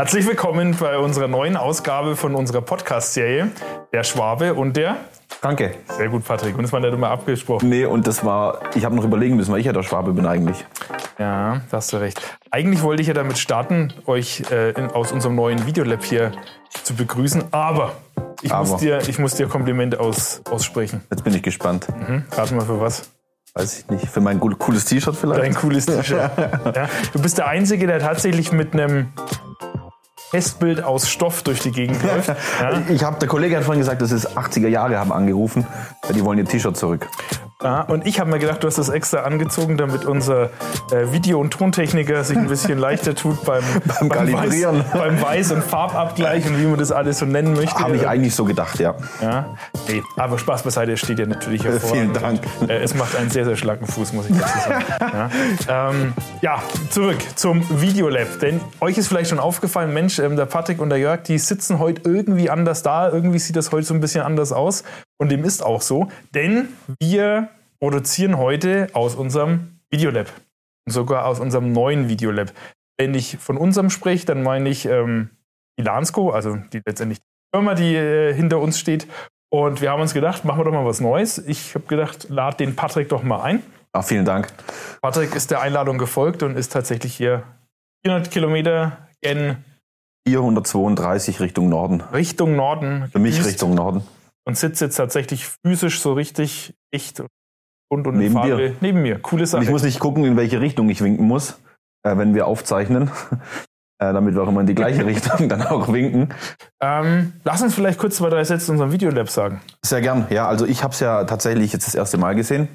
Herzlich willkommen bei unserer neuen Ausgabe von unserer Podcast-Serie Der Schwabe und der. Danke. Sehr gut, Patrick. Und das war nicht immer abgesprochen. Nee, und das war, ich habe noch überlegen müssen, weil ich ja der Schwabe bin eigentlich. Ja, da hast du recht. Eigentlich wollte ich ja damit starten, euch äh, in, aus unserem neuen Videolab hier zu begrüßen, aber ich, Aber. Muss, dir, ich muss dir Komplimente aus, aussprechen. Jetzt bin ich gespannt. Hm? Rat mal für was. Weiß ich nicht. Für mein cool- cooles T-Shirt vielleicht? Dein cooles T-Shirt. ja, du bist der Einzige, der tatsächlich mit einem Testbild aus Stoff durch die Gegend läuft. Ja? Ich habe, der Kollege hat vorhin gesagt, das ist 80er Jahre, haben angerufen, weil die wollen ihr T-Shirt zurück. Ja, und ich habe mir gedacht, du hast das extra angezogen, damit unser äh, Video- und Tontechniker sich ein bisschen leichter tut beim, Beim Kalibrieren. Weiß, beim Weiß- und Farbabgleich und wie man das alles so nennen möchte. Habe ich eigentlich so gedacht, ja. Ja, nee, aber Spaß beiseite, es steht ja natürlich hervor. vielen Dank. Äh, es macht einen sehr, sehr schlanken Fuß, muss ich dazu sagen. ja. Ähm, ja, zurück zum Videolab. Denn euch ist vielleicht schon aufgefallen, Mensch, ähm, der Patrick und der Jörg, die sitzen heute irgendwie anders da. Irgendwie sieht das heute so ein bisschen anders aus. Und dem ist auch so. Denn wir produzieren heute aus unserem Videolab. Und sogar aus unserem neuen Videolab. Wenn ich von unserem spreche, dann meine ich ähm, die Lansco, also die letztendlich die Firma, die äh, hinter uns steht. Und wir haben uns gedacht, machen wir doch mal was Neues. Ich habe gedacht, lad den Patrick doch mal ein. Ach, vielen Dank. Patrick ist der Einladung gefolgt und ist tatsächlich hier 400 Kilometer in 432 Richtung Norden. Richtung Norden. Für mich Richtung Norden. Und sitzt jetzt tatsächlich physisch so richtig echt und, und Neben Farbe dir. neben mir. Coole Und Sache. ich muss nicht gucken, in welche Richtung ich winken muss, äh, wenn wir aufzeichnen. Äh, damit wir auch immer in die gleiche Richtung dann auch winken. ähm, lass uns vielleicht kurz zwei, drei Sätze zu unserem Videolab sagen. Sehr gern. Ja, also ich habe es ja tatsächlich jetzt das erste Mal gesehen.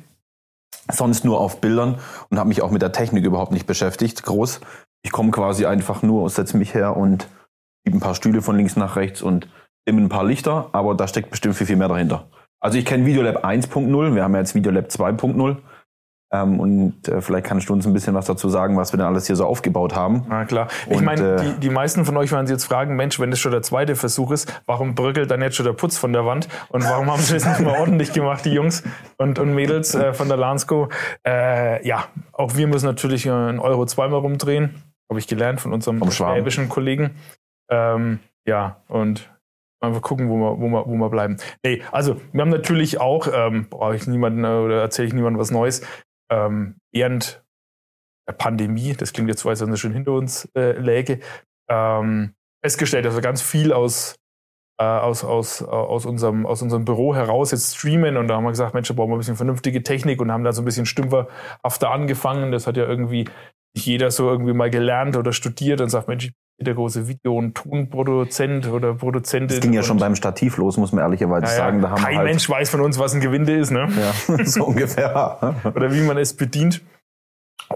Sonst nur auf Bildern und habe mich auch mit der Technik überhaupt nicht beschäftigt. Groß. Ich komme quasi einfach nur, setze mich her und gebe ein paar Stühle von links nach rechts und dimme ein paar Lichter, aber da steckt bestimmt viel, viel mehr dahinter. Also ich kenne Videolab 1.0, wir haben ja jetzt Videolab 2.0. Ähm, und äh, vielleicht kannst du uns ein bisschen was dazu sagen, was wir denn alles hier so aufgebaut haben. Na klar. Ich meine, äh, die, die meisten von euch werden sich jetzt fragen, Mensch, wenn das schon der zweite Versuch ist, warum bröckelt dann jetzt schon der Putz von der Wand? Und warum haben sie das nicht mal ordentlich gemacht, die Jungs und, und Mädels äh, von der Lansco? Äh, ja, auch wir müssen natürlich einen Euro zweimal rumdrehen. Habe ich gelernt von unserem schwäbischen Kollegen. Ähm, ja, und einfach gucken, wo wir, wo wir, wo wir bleiben. Nee, also wir haben natürlich auch, ähm, brauche ich niemanden äh, oder erzähle ich niemandem was Neues, ähm, während der Pandemie, das klingt jetzt so, als wenn es schon hinter uns äh, läge, ähm, festgestellt, dass wir ganz viel aus, äh, aus, aus, äh, aus, unserem, aus unserem Büro heraus jetzt streamen und da haben wir gesagt, Mensch, da brauchen wir ein bisschen vernünftige Technik und haben da so ein bisschen stümperhafter angefangen. Das hat ja irgendwie nicht jeder so irgendwie mal gelernt oder studiert und sagt, Mensch, ich der große Video- und Tonproduzent oder Produzentin. Das ging ja schon beim Stativ los, muss man ehrlicherweise Naja, sagen. Da haben kein halt, Mensch weiß von uns, was ein Gewinde ist, ne? Ja, so ungefähr. oder wie man es bedient.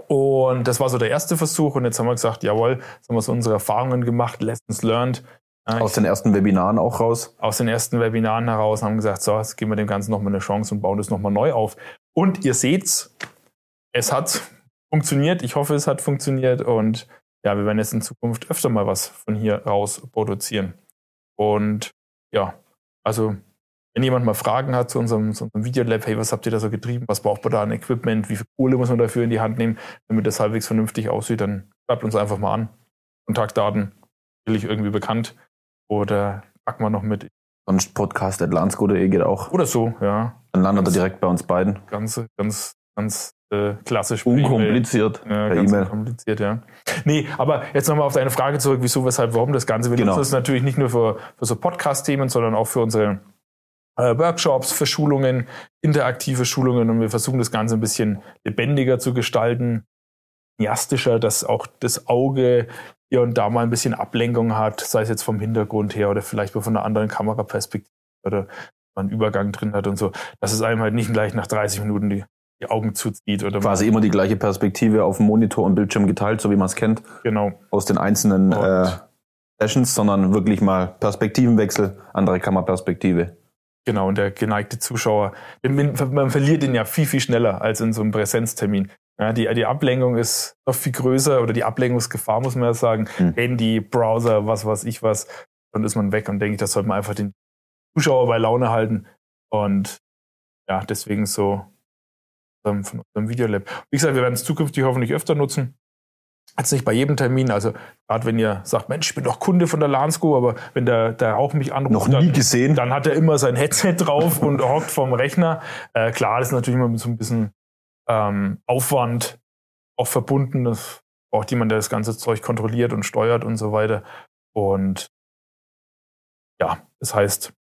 Und das war so der erste Versuch. Und jetzt haben wir gesagt, jawohl, jetzt haben wir so unsere Erfahrungen gemacht, Lessons learned. Aus den ersten Webinaren auch raus. aus den ersten Webinaren heraus haben gesagt, so, jetzt geben wir dem Ganzen nochmal eine Chance und bauen das nochmal neu auf. Und ihr seht's, es hat funktioniert. Ich hoffe, es hat funktioniert. Und ja, wir werden jetzt in Zukunft öfter mal was von hier raus produzieren. Und ja, also wenn jemand mal Fragen hat zu unserem, zu unserem Videolab, hey, was habt ihr da so getrieben? Was braucht man da an Equipment? Wie viel Kohle muss man dafür in die Hand nehmen, damit das halbwegs vernünftig aussieht? Dann schreibt uns einfach mal an. Kontaktdaten, natürlich irgendwie bekannt. Oder packen wir noch mit. Sonst podcast.landsco.de geht auch. Oder so, ja. Dann landet er direkt bei uns beiden. Ganz, ganz, ganz äh, klassisch. Unkompliziert Ja, ganz E-Mail. kompliziert, ja. Nee, aber jetzt nochmal auf deine Frage zurück, wieso, weshalb, warum das Ganze. Wir Genau. nutzen das natürlich nicht nur für, für so Podcast-Themen, sondern auch für unsere äh, Workshops, für Schulungen, interaktive Schulungen und wir versuchen das Ganze ein bisschen lebendiger zu gestalten, cineastischer, dass auch das Auge hier und da mal ein bisschen Ablenkung hat, sei es jetzt vom Hintergrund her oder vielleicht mal von einer anderen Kameraperspektive oder man einen Übergang drin hat und so, dass es einem halt nicht gleich nach 30 Minuten die, die Augen zuzieht oder Quasi immer die gleiche Perspektive auf dem Monitor und Bildschirm geteilt, so wie man es kennt, genau. aus den einzelnen äh, Sessions, sondern wirklich mal Perspektivenwechsel, andere Kameraperspektive. Genau, und der geneigte Zuschauer, man, man verliert ihn ja viel, viel schneller als in so einem Präsenztermin. Ja, die, die Ablenkung ist noch viel größer oder die Ablenkungsgefahr, muss man ja sagen. Hm. Handy, Browser, was weiß ich was. Dann ist man weg und denke ich, das sollte man einfach den Zuschauer bei Laune halten. Und ja, deswegen so ähm, von unserem Videolab. Wie gesagt, wir werden es zukünftig hoffentlich öfter nutzen. Jetzt nicht bei jedem Termin, also gerade wenn ihr sagt, Mensch, ich bin doch Kunde von der Lansco, aber wenn der, der auch mich anruft, Noch nie dann, gesehen. dann hat er immer sein Headset drauf und hockt vorm Rechner. Äh, klar, das ist natürlich immer mit so ein bisschen ähm, Aufwand auch verbunden. Das braucht jemand, der das ganze Zeug kontrolliert und steuert und so weiter. Und ja, das heißt,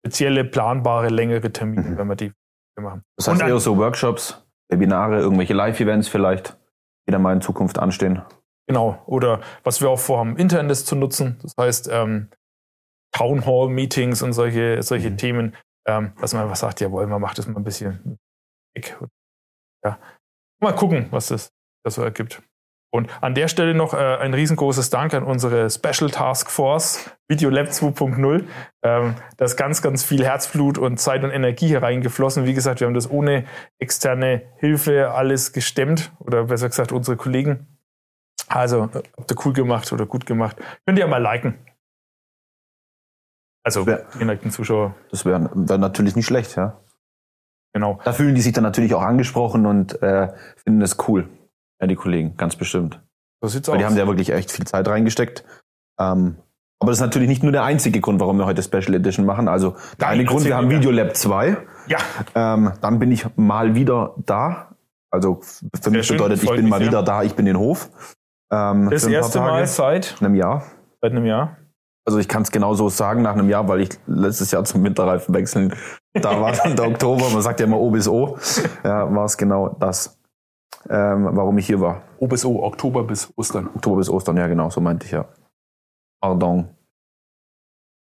spezielle, planbare, längere Termine, Mhm. wenn wir die machen. Das heißt Und eher so Workshops, Webinare, irgendwelche Live-Events vielleicht, die dann mal in Zukunft anstehen. Genau. Oder was wir auch vorhaben, Internet zu nutzen. Das heißt, ähm, Town Hall Meetings und solche, solche Mhm. Themen, ähm, dass man einfach sagt, jawohl, man macht das mal ein bisschen weg. Ja. Mal gucken, was das, das so ergibt. Und an der Stelle noch äh, ein riesengroßes Dank an unsere Special Task Force Video Lab 2.0. Ähm, da ist ganz, ganz viel Herzblut und Zeit und Energie hier reingeflossen. Wie gesagt, wir haben das ohne externe Hilfe alles gestemmt oder besser gesagt unsere Kollegen. Also, äh, habt ihr cool gemacht oder gut gemacht. Könnt ihr ja mal liken. Also, geneigten Zuschauer, Das wäre wär natürlich nicht schlecht, ja. genau. Da fühlen die sich dann natürlich auch angesprochen und äh, finden es cool. Ja, die Kollegen, ganz bestimmt. So sieht's Weil aus. die haben ja wirklich echt viel Zeit reingesteckt. Ähm, aber das ist natürlich nicht nur der einzige Grund, warum wir heute Special Edition machen. Also der eine Grund, wir haben. Videolab 2. ja, Ähm, dann bin ich mal wieder da. Also für mich schön, bedeutet, ich bin mal sehr. wieder da, ich bin den Hof. Ähm, das erste Tage. Mal seit, In einem Jahr. seit einem Jahr. Also ich kann es genau so sagen nach einem Jahr, weil ich letztes Jahr zum Winterreifen wechseln, da war dann der Oktober, man sagt ja immer O bis O, ja, war es genau das, ähm, warum ich hier war. O bis O, Oktober bis Ostern. Oktober bis Ostern, ja genau, so meinte ich ja. Pardon.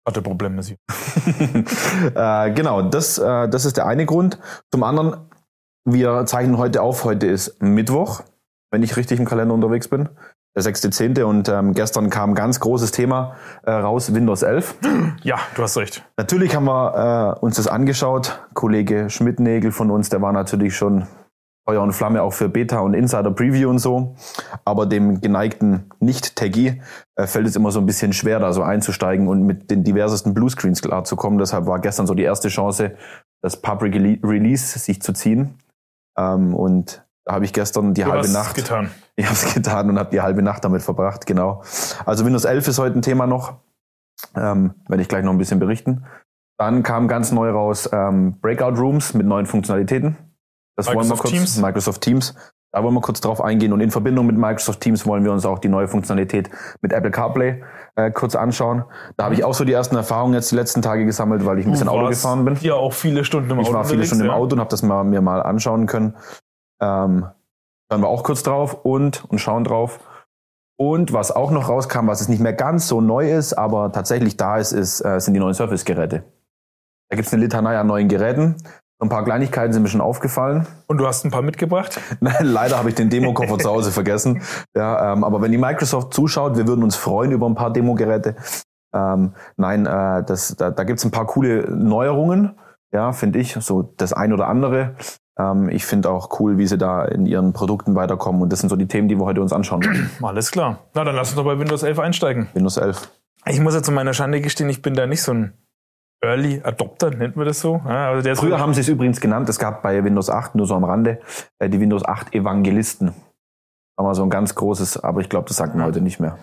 Hatte Probleme sie. äh, genau, das, äh, das ist der eine Grund. Zum anderen, wir zeichnen heute auf, heute ist Mittwoch, wenn ich richtig im Kalender unterwegs bin, der 6.10. und ähm, gestern kam ein ganz großes Thema äh, raus, Windows 11. Ja, du hast recht. Natürlich haben wir äh, uns das angeschaut. Kollege Schmidtnägel von uns, der war natürlich schon Feuer und Flamme auch für Beta und Insider Preview und so. Aber dem geneigten Nicht-Techie äh, fällt es immer so ein bisschen schwer, da so einzusteigen und mit den diversesten Bluescreens klarzukommen. Deshalb war gestern so die erste Chance, das Public Rele- Release sich zu ziehen. Ähm, und da habe ich gestern die Du halbe Nacht getan. ich habe es getan und habe die halbe Nacht damit verbracht, genau. Also Windows 11 ist heute ein Thema noch. Ähm, werde ich gleich noch ein bisschen berichten. Dann kam ganz neu raus ähm, Breakout Rooms mit neuen Funktionalitäten. Das wollen wir Microsoft kurz, Teams. Microsoft Teams. Da wollen wir kurz drauf eingehen und in Verbindung mit Microsoft Teams wollen wir uns auch die neue Funktionalität mit Apple CarPlay äh, kurz anschauen. Da habe ich auch so die ersten Erfahrungen jetzt die letzten Tage gesammelt, weil ich ein bisschen Auto gefahren bin. Ja, auch viele Stunden im Ich Auto. war viele Stunden im ja. Auto und habe das mal, mir mal anschauen können. Ähm, hören wir auch kurz drauf und, und schauen drauf. Und was auch noch rauskam, was es nicht mehr ganz so neu ist, aber tatsächlich da ist, ist äh, sind die neuen Surface-Geräte. Da gibt es eine Litanei an neuen Geräten. Ein paar Kleinigkeiten sind mir schon aufgefallen. Und du hast ein paar mitgebracht. Leider habe ich den Demokoffer zu Hause vergessen. Ja, ähm, aber wenn die Microsoft zuschaut, wir würden uns freuen über ein paar Demogeräte. Ähm, nein, äh, das, da, da gibt es ein paar coole Neuerungen, ja, finde ich. So das ein oder andere. Ähm, ich finde auch cool, wie sie da in ihren Produkten weiterkommen. Und das sind so die Themen, die wir heute uns anschauen. Alles klar. Na, dann lass uns doch bei Windows 11 einsteigen. Windows 11. Ich muss ja zu meiner Schande gestehen, ich bin da nicht so ein Early Adopter, nennt man das so. Ja, also Früher haben sie es übrigens genannt, es gab bei Windows 8, nur so am Rande, äh, die Windows 8 Evangelisten. War mal so ein ganz großes, aber ich glaube, das sagt man heute nicht mehr.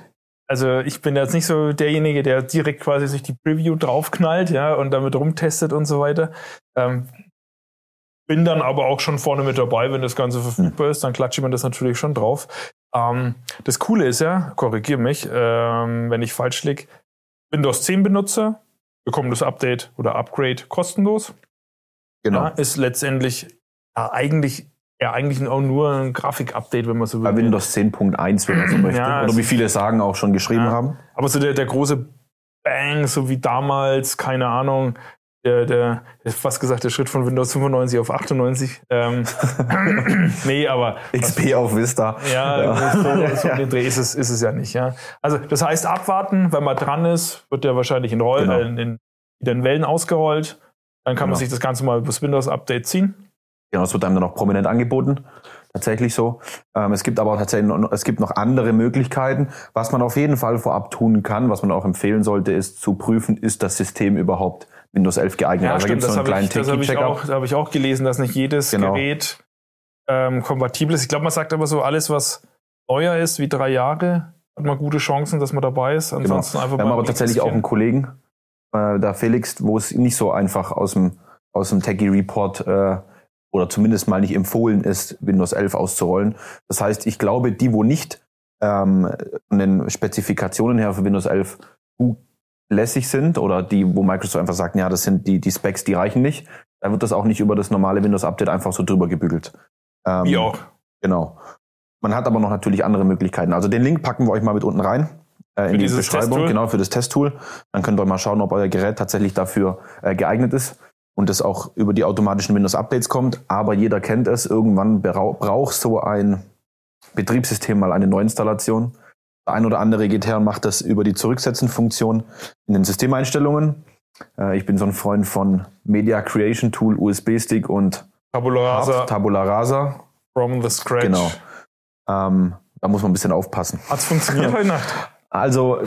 Also ich bin jetzt nicht so derjenige, der direkt quasi sich die Preview draufknallt, ja, und damit rumtestet und so weiter. Ähm, bin dann aber auch schon vorne mit dabei, wenn das Ganze verfügbar ist, dann klatsche mir das natürlich schon drauf. Ähm, das Coole ist ja, korrigiere mich, ähm, wenn ich falsch liege, Windows 10 Benutzer bekommen das Update oder Upgrade kostenlos. Genau. Ja, ist letztendlich ja, eigentlich ja eigentlich auch nur ein Grafik-Update, wenn man so will. Bei Windows 10.1, wenn man so möchte. Ja, Oder wie viele sagen auch schon geschrieben Ja. haben. Aber so der, der große Bang, so wie damals, keine Ahnung, der, der, fast gesagt, der Schritt von Windows 95 auf 98. Ähm, nee, aber XP auf Vista. ja, so, so um den Dreh ist es, ist es ja nicht. Ja. Also das heißt abwarten, wenn man dran ist, wird der wahrscheinlich in Rollen, Genau. in, in, in Wellen ausgerollt. Dann kann man Genau. sich das Ganze mal über das Windows-Update ziehen. Genau, das wird einem dann auch prominent angeboten. Tatsächlich so. Ähm, es gibt aber auch tatsächlich noch, es gibt noch andere Möglichkeiten. Was man auf jeden Fall vorab tun kann, was man auch empfehlen sollte, ist zu prüfen, ist das System überhaupt Windows 11 geeignet. Ja, da stimmt, gibt es das so einen habe kleinen ich, das hab ich, auch, da hab ich auch gelesen, dass nicht jedes Genau. Gerät ähm, kompatibel ist. Ich glaube, man sagt aber so, alles, was neuer ist wie drei Jahre, hat man gute Chancen, dass man dabei ist. Genau. Ansonsten einfach Wir haben aber tatsächlich auch einen Kollegen, äh, da Felix, wo es nicht so einfach aus dem, aus dem Techie Report äh, oder zumindest mal nicht empfohlen ist, Windows 11 auszurollen. Das heißt, ich glaube, die, wo nicht ähm, von den Spezifikationen her für Windows 11 lässig sind oder die, wo Microsoft einfach sagt, ja, das sind die, die Specs, die reichen nicht, da wird das auch nicht über das normale Windows-Update einfach so drüber gebügelt. Ähm, Wie auch. Genau. Man hat aber noch natürlich andere Möglichkeiten. Also den Link packen wir euch mal mit unten rein. Äh, in die Beschreibung, Testtool? genau, für das Testtool. Dann könnt ihr mal schauen, ob euer Gerät tatsächlich dafür äh, geeignet ist und es auch über die automatischen Windows-Updates kommt. Aber jeder kennt es, irgendwann braucht so ein Betriebssystem mal eine Neuinstallation. Der ein oder andere geht her und macht das über die Zurücksetzen-Funktion in den Systemeinstellungen. Äh, ich bin so ein Freund von Media Creation Tool, USB-Stick und Tabula Hub, Rasa Tabula Rasa. from the scratch. Genau. Ähm, da muss man ein bisschen aufpassen. Hat's funktioniert heute Nacht? Also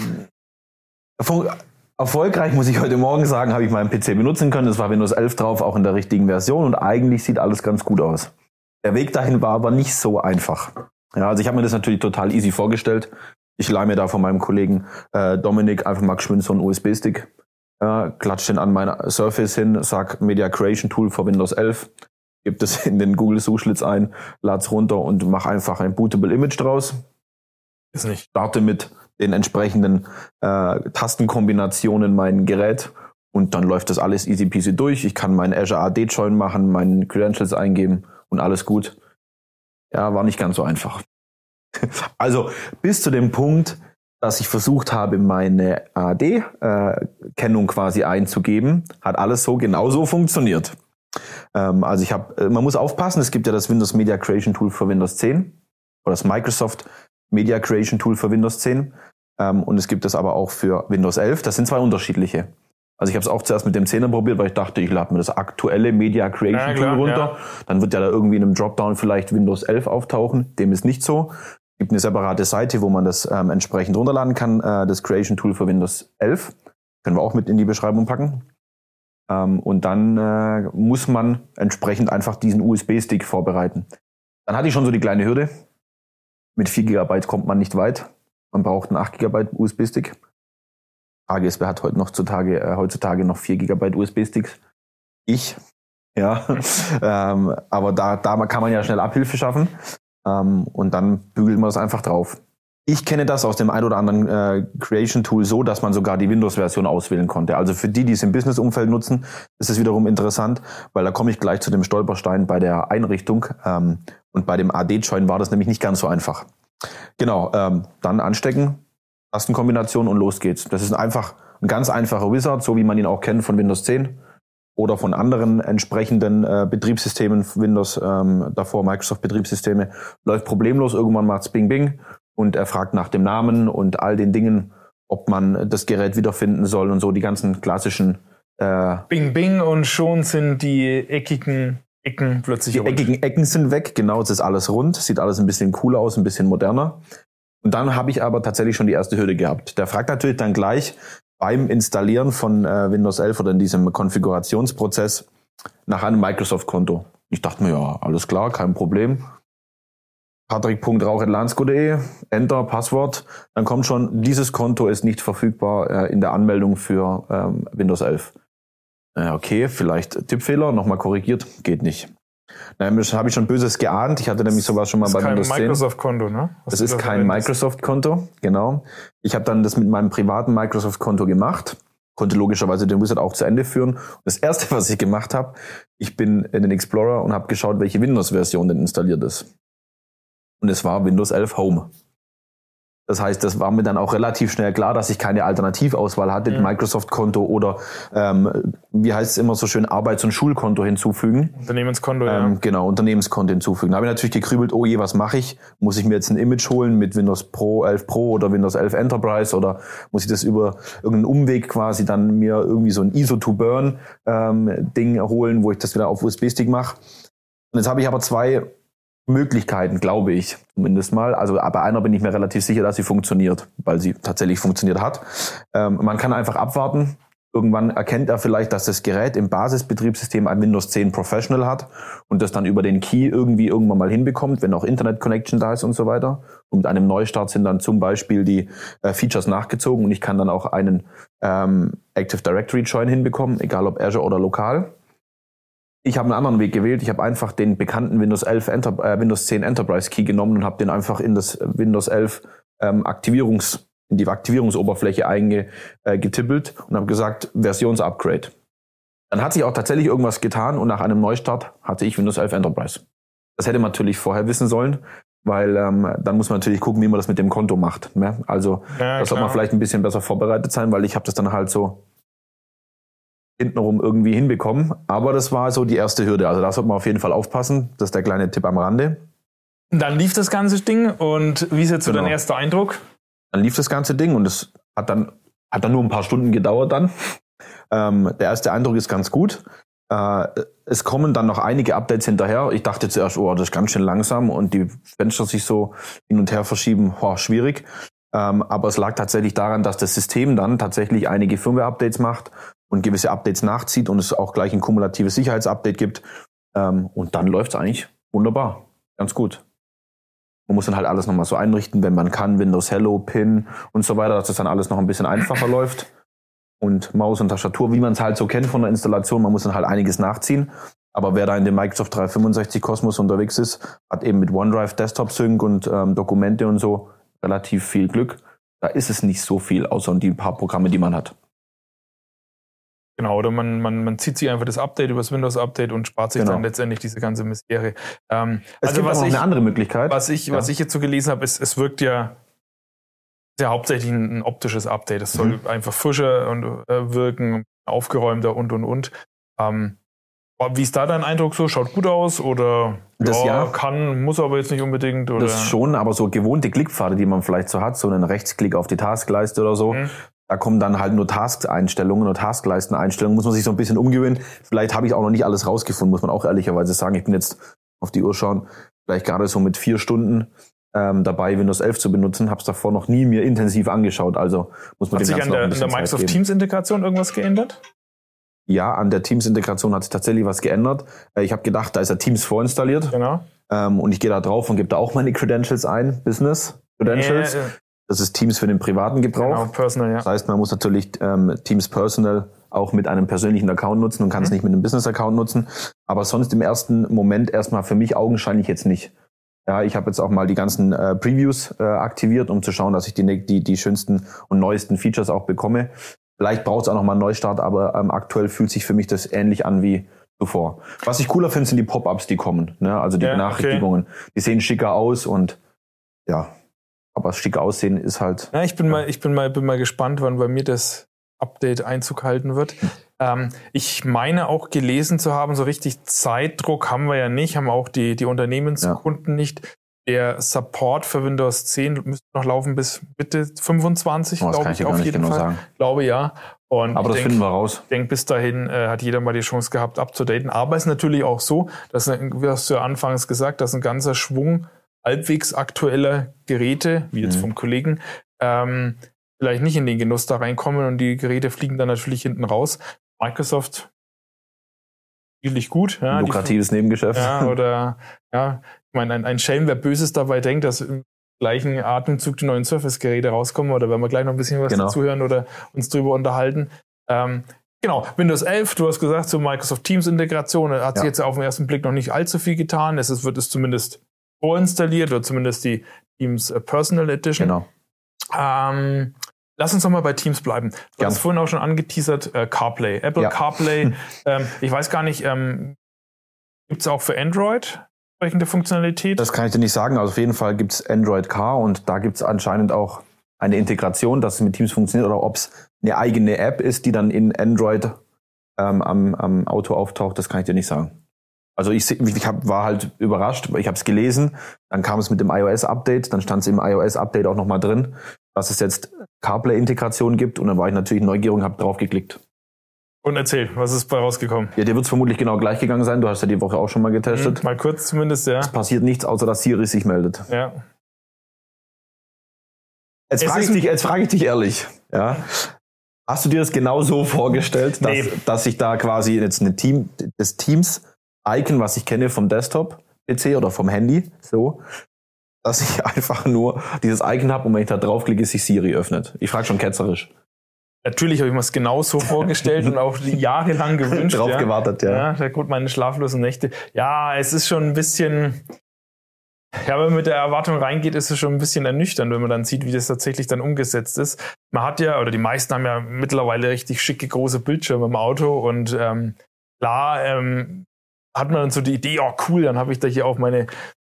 erfol- erfolgreich muss ich heute Morgen sagen, habe ich meinen PC benutzen können. Es war Windows 11 drauf, auch in der richtigen Version und eigentlich sieht alles ganz gut aus. Der Weg dahin war aber nicht so einfach. Ja, also ich habe mir das natürlich total easy vorgestellt. Ich leih mir da von meinem Kollegen äh, Dominik einfach mal geschwind so einen USB-Stick, äh, klatsch den an mein Surface hin, sag Media Creation Tool für Windows 11, gib das in den Google-Suchschlitz ein, lad's runter und mach einfach ein bootable Image draus Ist nicht. starte mit den entsprechenden äh, Tastenkombinationen mein Gerät und dann läuft das alles easy peasy durch. Ich kann meinen Azure AD Join machen, meinen Credentials eingeben und alles gut. Ja, war nicht ganz so einfach. Also bis zu dem Punkt, dass ich versucht habe, meine AD-Kennung quasi einzugeben, hat alles so genauso funktioniert. Ähm, also ich habe, man muss aufpassen, es gibt ja das Windows Media Creation Tool für Windows 10 oder das Microsoft Media Creation Tool für Windows 10 ähm, und es gibt es aber auch für Windows 11. Das sind zwei unterschiedliche. Also ich habe es auch zuerst mit dem 10er probiert, weil ich dachte, ich lade mir das aktuelle Media Creation Ja, Tool klar, runter. ja. Dann wird ja da irgendwie in einem Dropdown vielleicht Windows 11 auftauchen. Dem ist nicht so. Gibt eine separate Seite, wo man das ähm, entsprechend runterladen kann. Äh, das Creation Tool für Windows 11. Können wir auch mit in die Beschreibung packen. Ähm, und dann äh, muss man entsprechend einfach diesen USB-Stick vorbereiten. Dann hatte ich schon so die kleine Hürde. Mit 4 GB kommt man nicht weit. Man braucht einen 8 GB USB-Stick. Frage ist, wer hat heute noch zutage, äh, heutzutage noch 4 GB USB-Sticks? Ich. Ja. ähm, aber da, da kann man ja schnell Abhilfe schaffen. Ähm, und dann bügelt man das einfach drauf. Ich kenne das aus dem ein oder anderen äh, Creation Tool so, dass man sogar die Windows-Version auswählen konnte. Also für die, die es im Business-Umfeld nutzen, ist es wiederum interessant, weil da komme ich gleich zu dem Stolperstein bei der Einrichtung. Ähm, und bei dem AD-Join war das nämlich nicht ganz so einfach. Genau, ähm, dann anstecken, Tastenkombination und los geht's. Das ist einfach ein ganz einfacher Wizard, so wie man ihn auch kennt von Windows 10 oder von anderen entsprechenden äh, Betriebssystemen, Windows ähm, davor, Microsoft Betriebssysteme, läuft problemlos. Irgendwann macht's Bing Bing und er fragt nach dem Namen und all den Dingen, ob man das Gerät wiederfinden soll und so die ganzen klassischen äh, Bing Bing und schon sind die eckigen Ecken plötzlich Die rund. eckigen Ecken sind weg, genau, es ist alles rund, sieht alles ein bisschen cooler aus, ein bisschen moderner. Und dann habe ich aber tatsächlich schon die erste Hürde gehabt. Der fragt natürlich dann gleich beim Installieren von äh, Windows 11 oder in diesem Konfigurationsprozess nach einem Microsoft-Konto. Ich dachte mir, ja, alles klar, kein Problem. Patrick.rauch.lansko.de, Enter, Passwort. Dann kommt schon, dieses Konto ist nicht verfügbar äh, in der Anmeldung für ähm, Windows 11. Äh, okay, vielleicht Tippfehler, nochmal korrigiert, geht nicht. Dann habe ich schon Böses geahnt. Ich hatte nämlich sowas schon mal Das bei ist kein Windows 10. Microsoft-Konto, ne? Was Das ist kein. Microsoft-Konto, genau. Ich habe dann das mit meinem privaten Microsoft-Konto gemacht, konnte logischerweise den Wizard auch zu Ende führen. Und das erste, was ich gemacht habe, ich bin in den Explorer und habe geschaut, welche Windows-Version denn installiert ist. Und es war Windows 11 Home. Das heißt, das war mir dann auch relativ schnell klar, dass ich keine Alternativauswahl hatte, Mhm. Microsoft-Konto oder ähm, wie heißt es immer so schön, Arbeits- und Schulkonto hinzufügen. Unternehmenskonto, Ähm, ja. Genau, Unternehmenskonto hinzufügen. Da habe ich natürlich gegrübelt, oh je, was mache ich? Muss ich mir jetzt ein Image holen mit Windows Pro 11 Pro oder Windows 11 Enterprise oder muss ich das über irgendeinen Umweg quasi dann mir irgendwie so ein ISO-to-Burn ähm, Ding holen, wo ich das wieder auf USB-Stick mache? Und jetzt habe ich aber zwei Möglichkeiten, glaube ich, zumindest mal. Also bei einer bin ich mir relativ sicher, dass sie funktioniert, weil sie tatsächlich funktioniert hat. Ähm, man kann einfach abwarten, Irgendwann erkennt er vielleicht, dass das Gerät im Basisbetriebssystem ein Windows 10 Professional hat und das dann über den Key irgendwie irgendwann mal hinbekommt, wenn auch Internet Connection da ist und so weiter. Und mit einem Neustart sind dann zum Beispiel die äh, Features nachgezogen und ich kann dann auch einen ähm, Active Directory Join hinbekommen, egal ob Azure oder lokal. Ich habe einen anderen Weg gewählt. Ich habe einfach den bekannten Windows 11 Enter äh, Windows 10 Enterprise Key genommen und habe den einfach in das Windows 11 ähm, Aktivierungs in die Aktivierungsoberfläche eingetippelt äh, und habe gesagt, Versionsupgrade. Dann hat sich auch tatsächlich irgendwas getan und nach einem Neustart hatte ich Windows 11 Enterprise. Das hätte man natürlich vorher wissen sollen, weil ähm, dann muss man natürlich gucken, wie man das mit dem Konto macht. Ne? Also ja, da sollte man vielleicht ein bisschen besser vorbereitet sein, weil ich habe das dann halt so hintenrum irgendwie hinbekommen. Aber das war so die erste Hürde. Also da sollte man auf jeden Fall aufpassen. Das ist der kleine Tipp am Rande. Dann lief das ganze Ding und wie ist jetzt so genau. dein erster Eindruck? Dann lief das ganze Ding und es hat dann, hat dann nur ein paar Stunden gedauert dann. Ähm, der erste Eindruck ist ganz gut. Äh, es kommen dann noch einige Updates hinterher. Ich dachte zuerst, oh, das ist ganz schön langsam und die Fenster sich so hin und her verschieben, oh, schwierig. Ähm, aber es lag tatsächlich daran, dass das System dann tatsächlich einige Firmware-Updates macht und gewisse Updates nachzieht und es auch gleich ein kumulatives Sicherheitsupdate gibt. Ähm, und dann läuft es eigentlich wunderbar. Ganz gut. Man muss dann halt alles nochmal so einrichten, wenn man kann, Windows Hello, Pin und so weiter, dass das dann alles noch ein bisschen einfacher läuft. Und Maus und Tastatur, wie man es halt so kennt von der Installation, man muss dann halt einiges nachziehen. Aber wer da in dem Microsoft 365 Kosmos unterwegs ist, hat eben mit OneDrive Desktop Sync und ähm, Dokumente und so relativ viel Glück. Da ist es nicht so viel, außer die paar Programme, die man hat. Genau, oder man, man, man zieht sich einfach das Update über das Windows-Update und spart sich genau. dann letztendlich diese ganze Misere. Ähm, es also gibt was auch noch ich, eine andere Möglichkeit. Was ich, ja. was ich jetzt so gelesen habe, ist, es wirkt ja ja hauptsächlich ein, ein optisches Update. Es soll mhm. einfach frischer und äh, wirken, aufgeräumter und und und. Ähm, wie ist da dein Eindruck so? Schaut gut aus oder das ja, ja, kann, muss aber jetzt nicht unbedingt? Oder? Das schon, aber so gewohnte Klickpfade, die man vielleicht so hat, so einen Rechtsklick auf die Taskleiste oder so, mhm. Da kommen dann halt nur Task-Einstellungen oder Taskleisten-Einstellungen, muss man sich so ein bisschen umgewöhnen. Vielleicht habe ich auch noch nicht alles rausgefunden, muss man auch ehrlicherweise sagen. Ich bin jetzt auf die Uhr schauen, vielleicht gerade so mit vier Stunden ähm, dabei, Windows 11 zu benutzen, habe es davor noch nie mir intensiv angeschaut. Also muss man hat sich an der, an der Microsoft Teams-Integration irgendwas geändert? Ja, an der Teams-Integration hat sich tatsächlich was geändert. Äh, ich habe gedacht, da ist ja Teams vorinstalliert. Genau. Ähm, und ich gehe da drauf und gebe da auch meine Credentials ein, Business Credentials. Yeah, das ist Teams für den privaten Gebrauch. Genau, Personal, ja. Das heißt, man muss natürlich ähm, Teams Personal auch mit einem persönlichen Account nutzen und kann es mhm. nicht mit einem Business-Account nutzen. Aber sonst im ersten Moment erstmal für mich augenscheinlich jetzt nicht. Ja, ich habe jetzt auch mal die ganzen äh, Previews äh, aktiviert, um zu schauen, dass ich die, die, die schönsten und neuesten Features auch bekomme. Vielleicht braucht es auch nochmal einen Neustart, aber ähm, aktuell fühlt sich für mich das ähnlich an wie zuvor. Was ich cooler finde, sind die Pop-ups, die kommen. Ne? Also die ja, Benachrichtigungen. Okay. Die sehen schicker aus und ja, aber schick aussehen ist halt. Ja, ich bin ja. mal, ich bin mal, bin mal gespannt, wann bei mir das Update Einzug halten wird. Hm. Ähm, ich meine auch gelesen zu haben, so richtig Zeitdruck haben wir ja nicht, haben auch die, die Unternehmenskunden ja. nicht. Der Support für Windows 10 müsste noch laufen bis Mitte 25, oh, glaube ich, auf jeden genau Fall. Sagen. Glaube ja. Und Aber das denk, finden wir raus. Ich denke, bis dahin äh, hat jeder mal die Chance gehabt, abzudaten. Aber es ist natürlich auch so, dass, wie hast du ja anfangs gesagt, dass ein ganzer Schwung halbwegs aktuelle Geräte, wie jetzt mhm. vom Kollegen, ähm, vielleicht nicht in den Genuss da reinkommen und die Geräte fliegen dann natürlich hinten raus. Microsoft spiellich gut. Ja, Lukratives die, Nebengeschäft. Ja, oder ja, ich meine, ein, ein Schelm, wer Böses dabei denkt, dass im gleichen Atemzug die neuen Surface-Geräte rauskommen, oder wenn wir gleich noch ein bisschen was genau. dazu hören oder uns drüber unterhalten. Ähm, Genau, Windows 11, du hast gesagt, zur Microsoft Teams Integration, hat ja. sich jetzt auf den ersten Blick noch nicht allzu viel getan. Es ist, wird es zumindest vorinstalliert oder zumindest die Teams äh, Personal Edition. Genau. Ähm, lass uns doch mal bei Teams bleiben. Du hast vorhin auch schon angeteasert, äh, CarPlay. Apple ja. CarPlay, ähm, ich weiß gar nicht, ähm, gibt es auch für Android entsprechende Funktionalität? Das kann ich dir nicht sagen. Also auf jeden Fall gibt es Android Car und da gibt es anscheinend auch eine Integration, dass es mit Teams funktioniert oder ob es eine eigene App ist, die dann in Android ähm, am, am Auto auftaucht, das kann ich dir nicht sagen. Also ich, ich hab, war halt überrascht, ich habe es gelesen, dann kam es mit dem iOS-Update, dann stand es im iOS-Update auch nochmal drin, dass es jetzt CarPlay-Integration gibt und dann war ich natürlich neugierig und habe drauf geklickt. Und erzähl, was ist bei rausgekommen? Ja, dir wird es vermutlich genau gleich gegangen sein. Du hast ja die Woche auch schon mal getestet. Mhm, mal kurz zumindest, ja. Es passiert nichts, außer dass Siri sich meldet. Ja. Jetzt frage ich, dich, jetzt frag ich dich ehrlich. Ja. Hast du dir das genau so vorgestellt, dass, Nee. dass ich da quasi jetzt eine Team, das Teams-Icon, was ich kenne vom Desktop-PC oder vom Handy, so, dass ich einfach nur dieses Icon habe und wenn ich da draufklicke, sich Siri öffnet. Ich frage schon ketzerisch. Natürlich habe ich mir es genau so vorgestellt und auch jahrelang gewünscht. Drauf ja. gewartet, ja. Ja, Grund meine schlaflosen Nächte. Ja, es ist schon ein bisschen. Ja, wenn man mit der Erwartung reingeht, ist es schon ein bisschen ernüchternd, wenn man dann sieht, wie das tatsächlich dann umgesetzt ist. Man hat ja, oder die meisten haben ja mittlerweile richtig schicke große Bildschirme im Auto und ähm, klar ähm, hat man dann so die Idee, oh cool, dann habe ich da hier auch meine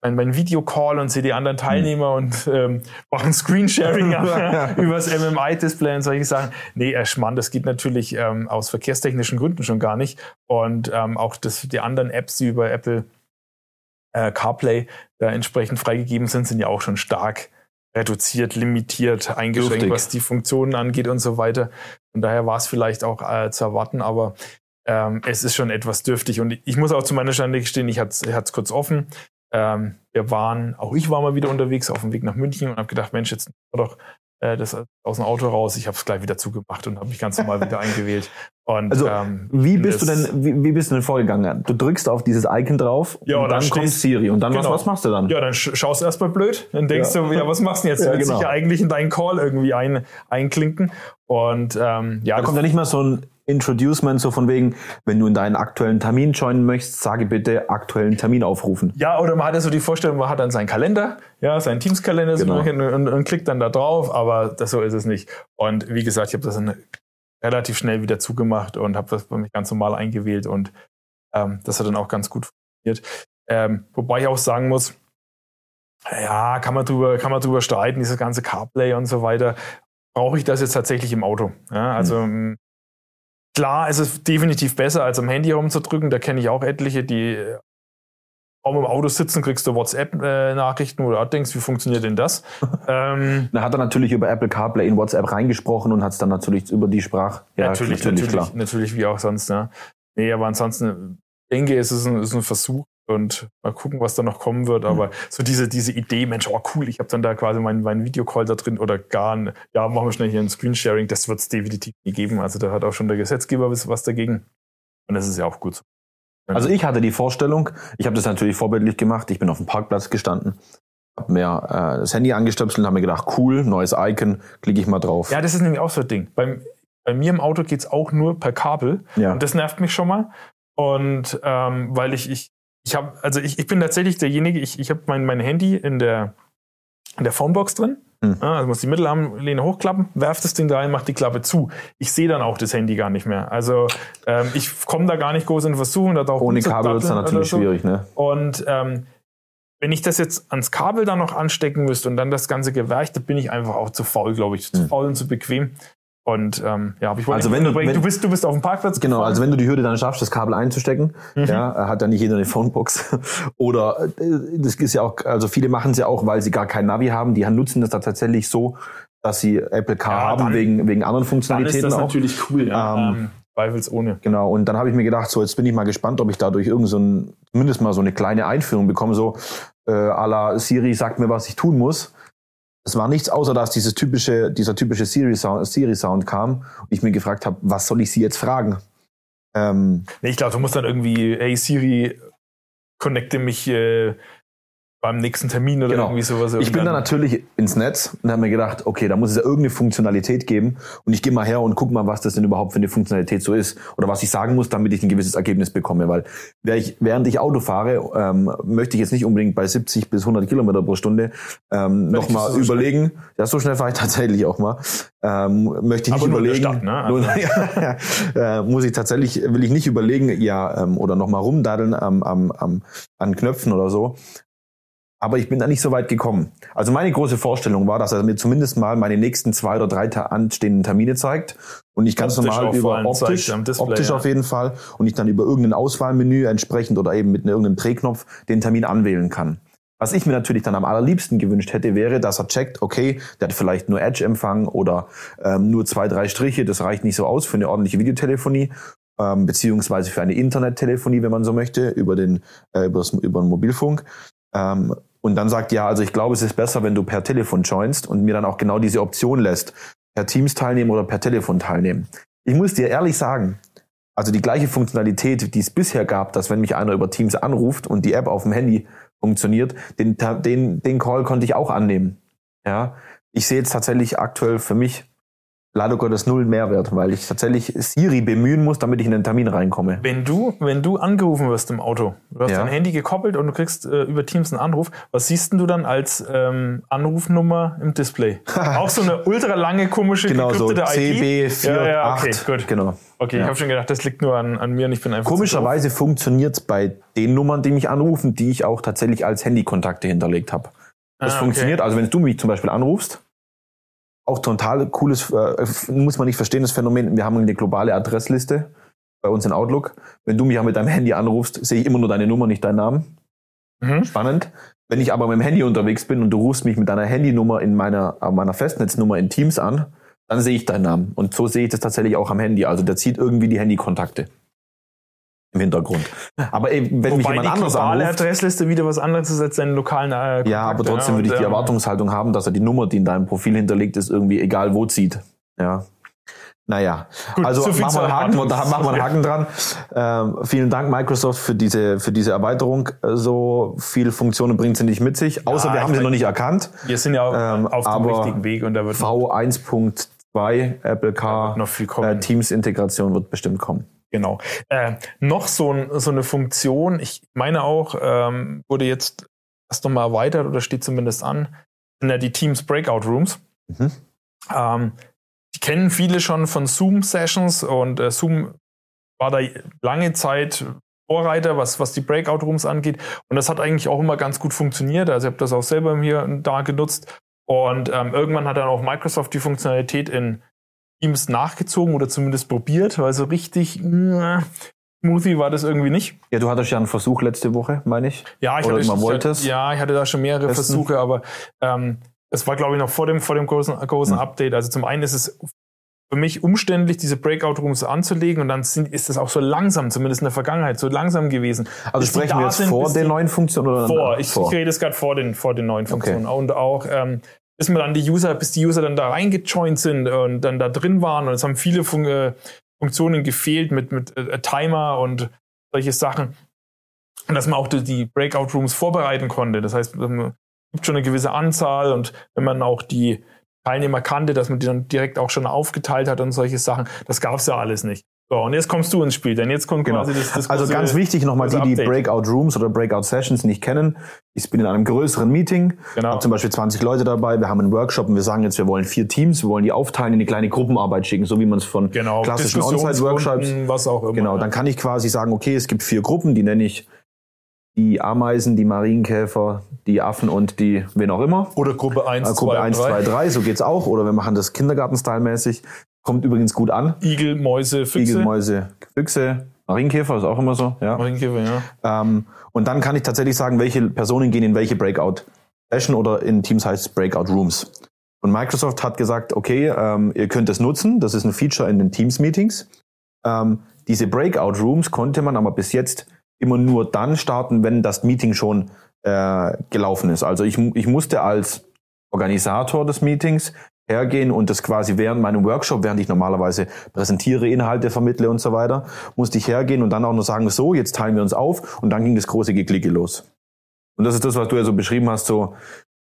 mein, mein Videocall und sehe die anderen Teilnehmer und ähm, mache ein Screensharing übers MMI-Display und solche Sachen. Nee, äh, Schmarrn, das geht natürlich ähm, aus verkehrstechnischen Gründen schon gar nicht. Und ähm, auch das, die anderen Apps, die über Apple äh, CarPlay da entsprechend freigegeben sind, sind ja auch schon stark reduziert, limitiert, eingeschränkt, Dürftig. was die Funktionen angeht und so weiter. Von daher war es vielleicht auch äh, zu erwarten, aber ähm, es ist schon etwas dürftig. Und ich muss auch zu meiner Schande gestehen, ich hatte es kurz offen. Ähm, wir waren, auch ich war mal wieder unterwegs auf dem Weg nach München und habe gedacht, Mensch, jetzt doch äh, das aus dem Auto raus. Ich habe es gleich wieder zugemacht und habe mich ganz normal wieder eingewählt. Und, Also, ähm, Wie bist du denn, wie, wie bist du denn vorgegangen? Du drückst auf dieses Icon drauf Ja, und und dann dann kommt Siri und dann was, Genau. was machst du dann? Ja, dann sch schaust du erstmal blöd. Dann denkst Ja. du, ja, was machst du denn jetzt? Du Ja, willst genau. dich ja eigentlich in deinen Call irgendwie ein, einklinken. Und ähm, ja, Da kommt ja nicht mal so ein Introducement, so von wegen, wenn du in deinen aktuellen Termin joinen möchtest, sage bitte aktuellen Termin aufrufen. Ja, oder man hat ja so die Vorstellung, man hat dann seinen Kalender, ja, seinen Teams-Kalender Genau. und, und, und klickt dann da drauf, aber das, so ist es nicht. Und wie gesagt, ich habe das dann relativ schnell wieder zugemacht und habe das bei mich ganz normal eingewählt und ähm, das hat dann auch ganz gut funktioniert. Ähm, wobei ich auch sagen muss, ja, kann man drüber, kann man drüber streiten, dieses ganze CarPlay und so weiter. Brauche ich das jetzt tatsächlich im Auto? Ja, also ähm, klar, es ist definitiv besser, als am Handy herumzudrücken. Da kenne ich auch etliche, die äh, auch im Auto sitzen, kriegst du WhatsApp-Nachrichten, wo du denkst, wie funktioniert denn das? ähm, Da hat er natürlich über Apple CarPlay in WhatsApp reingesprochen und hat es dann natürlich über die Sprach. Ja, natürlich, natürlich, natürlich, wie auch sonst. Ja. Nee, aber ansonsten denke ich, es ist ein, es ist ein Versuch und mal gucken, was da noch kommen wird. Aber so diese, diese Idee, Mensch, oh cool, ich habe dann da quasi meinen mein Videocall da drin oder gar, ein, ja, machen wir schnell hier ein Screensharing, das wird es definitiv nie geben. Also da hat auch schon der Gesetzgeber was, was dagegen. Und das ist ja auch gut so. Also ich hatte die Vorstellung, ich habe das natürlich vorbildlich gemacht, ich bin auf dem Parkplatz gestanden, habe mir äh, das Handy angestöpselt und habe mir gedacht, cool, neues Icon, klicke ich mal drauf. Ja, das ist nämlich auch so ein Ding. Beim, bei mir im Auto geht's auch nur per Kabel. Ja. Und das nervt mich schon mal. Und ähm, weil ich, ich, ich habe, also ich, ich bin tatsächlich derjenige, ich, ich habe mein, mein Handy in der, in der Phonebox drin. Hm. Ja, also muss die Mittelarmlehne hochklappen, werf das Ding da rein, mach die Klappe zu. Ich sehe dann auch das Handy gar nicht mehr. Also ähm, ich komme da gar nicht groß in Versuchung. Da Ohne Kabel rumzudatteln ist dann natürlich so. schwierig, ne? Und ähm, wenn ich das jetzt ans Kabel dann noch anstecken müsste und dann das ganze Gewerch, da bin ich einfach auch zu faul, glaube ich. Zu Hm. faul und zu bequem. Und ähm, ja, aber ich wollte Also wenn du- wenn- du bist, du bist auf dem Parkplatz Genau, gefahren. also wenn du die Hürde dann schaffst, das Kabel einzustecken, Mhm. ja, hat dann nicht jeder eine Phonebox. Oder äh, das ist ja auch, also viele machen es ja auch, weil sie gar kein Navi haben. Die nutzen das da tatsächlich so, dass sie Apple Car Ja, haben dann- wegen, wegen anderen dann ist Funktionalitäten das auch. natürlich cool, ja. Ähm, Ähm, zweifelsohne. Genau, und dann habe ich mir gedacht, so jetzt bin ich mal gespannt, ob ich dadurch irgend so ein, zumindest mal so eine kleine Einführung bekomme, so äh, à la Siri sagt mir, was ich tun muss. Es war nichts außer, dass dieses typische, dieser typische Siri-Sound Siri -Sound kam und ich mir gefragt habe, was soll ich sie jetzt fragen? Ähm, Nee, ich glaube, du musst dann irgendwie, hey Siri, connecte mich äh, beim nächsten Termin oder Genau. irgendwie sowas. Ich bin dann natürlich ins Netz und habe mir gedacht, okay, da muss es ja irgendeine Funktionalität geben und ich gehe mal her und guck mal, was das denn überhaupt für eine Funktionalität so ist oder was ich sagen muss, damit ich ein gewisses Ergebnis bekomme, weil ich, während ich Auto fahre, ähm, möchte ich jetzt nicht unbedingt bei 70 bis 100 Kilometer pro Stunde ähm, nochmal so überlegen, ja, so schnell fahre ich tatsächlich auch mal, ähm, möchte ich nicht Aber überlegen, Stadt, ne? Nur- ja, äh, muss ich tatsächlich, will ich nicht überlegen, ja, ähm, oder nochmal rumdaddeln am, am, am, an Knöpfen oder so, aber ich bin da nicht so weit gekommen. Also meine große Vorstellung war, dass er mir zumindest mal meine nächsten zwei oder drei anstehenden Termine zeigt und ich ganz normal über optisch, Display, optisch ja. auf jeden Fall und ich dann über irgendein Auswahlmenü entsprechend oder eben mit irgendeinem Drehknopf den Termin anwählen kann. Was ich mir natürlich dann am allerliebsten gewünscht hätte, wäre, dass er checkt, okay, der hat vielleicht nur Edge-Empfang oder ähm, nur zwei, drei Striche, das reicht nicht so aus für eine ordentliche Videotelefonie, ähm, beziehungsweise für eine Internettelefonie, wenn man so möchte, über den, äh, übers, über den Mobilfunk. Ähm, und dann sagt, ja, also ich glaube, es ist besser, wenn du per Telefon joinst und mir dann auch genau diese Option lässt. per Teams teilnehmen oder per Telefon teilnehmen. Ich muss dir ehrlich sagen, also die gleiche Funktionalität, die es bisher gab, dass wenn mich einer über Teams anruft und die App auf dem Handy funktioniert, den, den, den Call konnte ich auch annehmen. Ja, ich sehe jetzt tatsächlich aktuell für mich leider Gottes null Mehrwert, weil ich tatsächlich Siri bemühen muss, damit ich in den Termin reinkomme. Wenn du, wenn du angerufen wirst im Auto, du hast Ja. dein Handy gekoppelt und du kriegst äh, über Teams einen Anruf, was siehst denn du dann als ähm, Anrufnummer im Display? Auch so eine ultra lange komische Genau so gekryptete CB48. Ja, ja, okay, gut. Genau. Okay, ich Ja. habe schon gedacht, das liegt nur an, an mir und ich bin einfach Komischerweise funktioniert es bei den Nummern, die mich anrufen, die ich auch tatsächlich als Handykontakte hinterlegt habe. Das Ah, funktioniert, okay. also wenn du mich zum Beispiel anrufst, auch total cooles, äh, muss man nicht verstehen, das Phänomen, wir haben eine globale Adressliste bei uns in Outlook. Wenn du mich auch mit deinem Handy anrufst, sehe ich immer nur deine Nummer, nicht deinen Namen. Mhm. Spannend. Wenn ich aber mit dem Handy unterwegs bin und du rufst mich mit deiner Handynummer in meiner, äh, meiner Festnetznummer in Teams an, dann sehe ich deinen Namen. Und so sehe ich das tatsächlich auch am Handy. Also der zieht irgendwie die Handykontakte im Hintergrund. Aber eben, wenn mich Wobei jemand die anderes globale anruft, Adressliste wieder was anderes ist als deine lokalen äh, ja, aber Kontakte, trotzdem ne? würde ich die ähm, Erwartungshaltung haben, dass er die Nummer, die in deinem Profil hinterlegt ist, irgendwie egal wo zieht. Ja. Naja, Gut, also machen wir, einen Haken, da machen wir einen. Haken dran. Ähm, vielen Dank, Microsoft, für diese, für diese Erweiterung. So viel Funktionen bringt sie nicht mit sich, außer Ja, wir haben sie noch nicht erkannt. Wir sind ja Ähm, auf dem richtigen Weg und da wird V1.2 Apple Car noch viel äh, kommen. Teams Integration wird bestimmt kommen. Genau. Äh, noch so, ein, so eine Funktion, ich meine auch, ähm, wurde jetzt erst nochmal erweitert oder steht zumindest an, sind ja die Teams Breakout Rooms. Mhm. Ähm, die kennen viele schon von Zoom-Sessions und äh, Zoom war da lange Zeit Vorreiter, was, was die Breakout Rooms angeht. Und das hat eigentlich auch immer ganz gut funktioniert. Also ich habe das auch selber hier da genutzt. Und ähm, irgendwann hat dann auch Microsoft die Funktionalität in Teams nachgezogen oder zumindest probiert, weil so richtig äh, smoothie war das irgendwie nicht. Ja, du hattest ja einen Versuch letzte Woche, meine ich. Ja, ich Oder hatte, wolltest ja, ich hatte da schon mehrere testen. Versuche, aber ähm, es war, glaube ich, noch vor dem, vor dem großen, großen Hm. Update. Also zum einen ist es für mich umständlich, diese Breakout-Rooms anzulegen und dann sind, ist es auch so langsam, zumindest in der Vergangenheit, so langsam gewesen. Also sprechen wir jetzt sind, vor den neuen Funktionen oder vor. Ich, vor. ich rede jetzt gerade vor den, vor den neuen Funktionen. Und auch, ähm, bis man dann die User, bis die User dann da reingejoint sind und dann da drin waren. Und es haben viele Fun äh, Funktionen gefehlt mit, mit äh, Timer und solche Sachen. Und dass man auch die, die Breakout Rooms vorbereiten konnte. Das heißt, es gibt schon eine gewisse Anzahl und wenn man auch die Teilnehmer kannte, dass man die dann direkt auch schon aufgeteilt hat und solche Sachen, das gab es ja alles nicht. So, und jetzt kommst du ins Spiel, denn jetzt kommt Genau. quasi das, das Also ganz wichtig nochmal, die, die Update. Breakout Rooms oder Breakout Sessions nicht kennen. Ich bin in einem größeren Meeting, Genau. habe zum Beispiel 20 Leute dabei, wir haben einen Workshop und wir sagen jetzt, wir wollen vier Teams, wir wollen die aufteilen in eine kleine Gruppenarbeit schicken, so wie man es von genau, klassischen On-Site-Workshops. Was auch immer. Genau, dann kann ich quasi sagen, okay, es gibt vier Gruppen, die nenne ich die Ameisen, die Marienkäfer, die Affen und die wen auch immer. Oder Gruppe 1, Äh, Gruppe 1, 2, 3, so geht's auch. Oder wir machen das Kindergarten-Style-mäßig. Kommt übrigens gut an. Igel, Mäuse, Füchse. Igel, Mäuse, Füchse, Marienkäfer ist auch immer so. Ja. Marienkäfer, ja. Ähm, und dann kann ich tatsächlich sagen, welche Personen gehen in welche Breakout-Session oder in Teams heißt es Breakout Rooms. Und Microsoft hat gesagt, okay, ähm, ihr könnt es nutzen, das ist ein Feature in den Teams-Meetings. Ähm, diese Breakout Rooms konnte man aber bis jetzt immer nur dann starten, wenn das Meeting schon äh, gelaufen ist. Also ich, ich musste als Organisator des Meetings hergehen und das quasi während meinem Workshop, während ich normalerweise präsentiere, Inhalte vermittle und so weiter, musste ich hergehen und dann auch noch sagen, so, jetzt teilen wir uns auf und dann ging das große Geklicke los. Und das ist das, was du ja so beschrieben hast, so,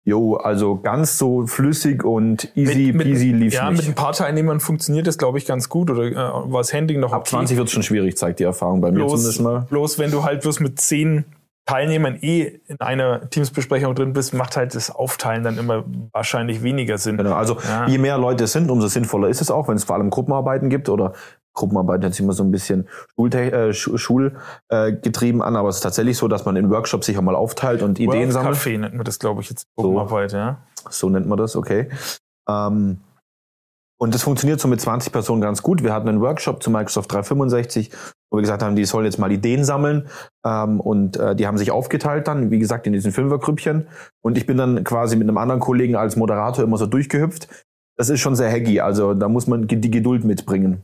jo, also ganz so flüssig und easy peasy lief's Ja, mit nicht. ein paar Teilnehmern funktioniert das, glaube ich, ganz gut. Oder äh, war das Handling noch Ab 20 wird schon schwierig, zeigt die Erfahrung bei mir bloß, zumindest mal. bloß wenn du halt bloß mit zehn Teilnehmern eh in einer Teamsbesprechung drin bist, macht halt das Aufteilen dann immer wahrscheinlich weniger Sinn. Genau, also Ja. je mehr Leute es sind, umso sinnvoller ist es auch, wenn es vor allem Gruppenarbeiten gibt oder Gruppenarbeiten hört sich immer so ein bisschen schulgetrieben äh, Schul, äh, an, aber es ist tatsächlich so, dass man in Workshops sich auch mal aufteilt und Ideen World sammelt. Café nennt man das, glaube ich, jetzt Gruppenarbeit, ja. So nennt man das, okay. Ähm, und das funktioniert so mit 20 Personen ganz gut. Wir hatten einen Workshop zu Microsoft 365, wo wir gesagt haben, die sollen jetzt mal Ideen sammeln. Ähm, und äh, die haben sich aufgeteilt dann, wie gesagt, in diesen Fünfergrüppchen. Und ich bin dann quasi mit einem anderen Kollegen als Moderator immer so durchgehüpft. Das ist schon sehr hacky, also da muss man die Geduld mitbringen.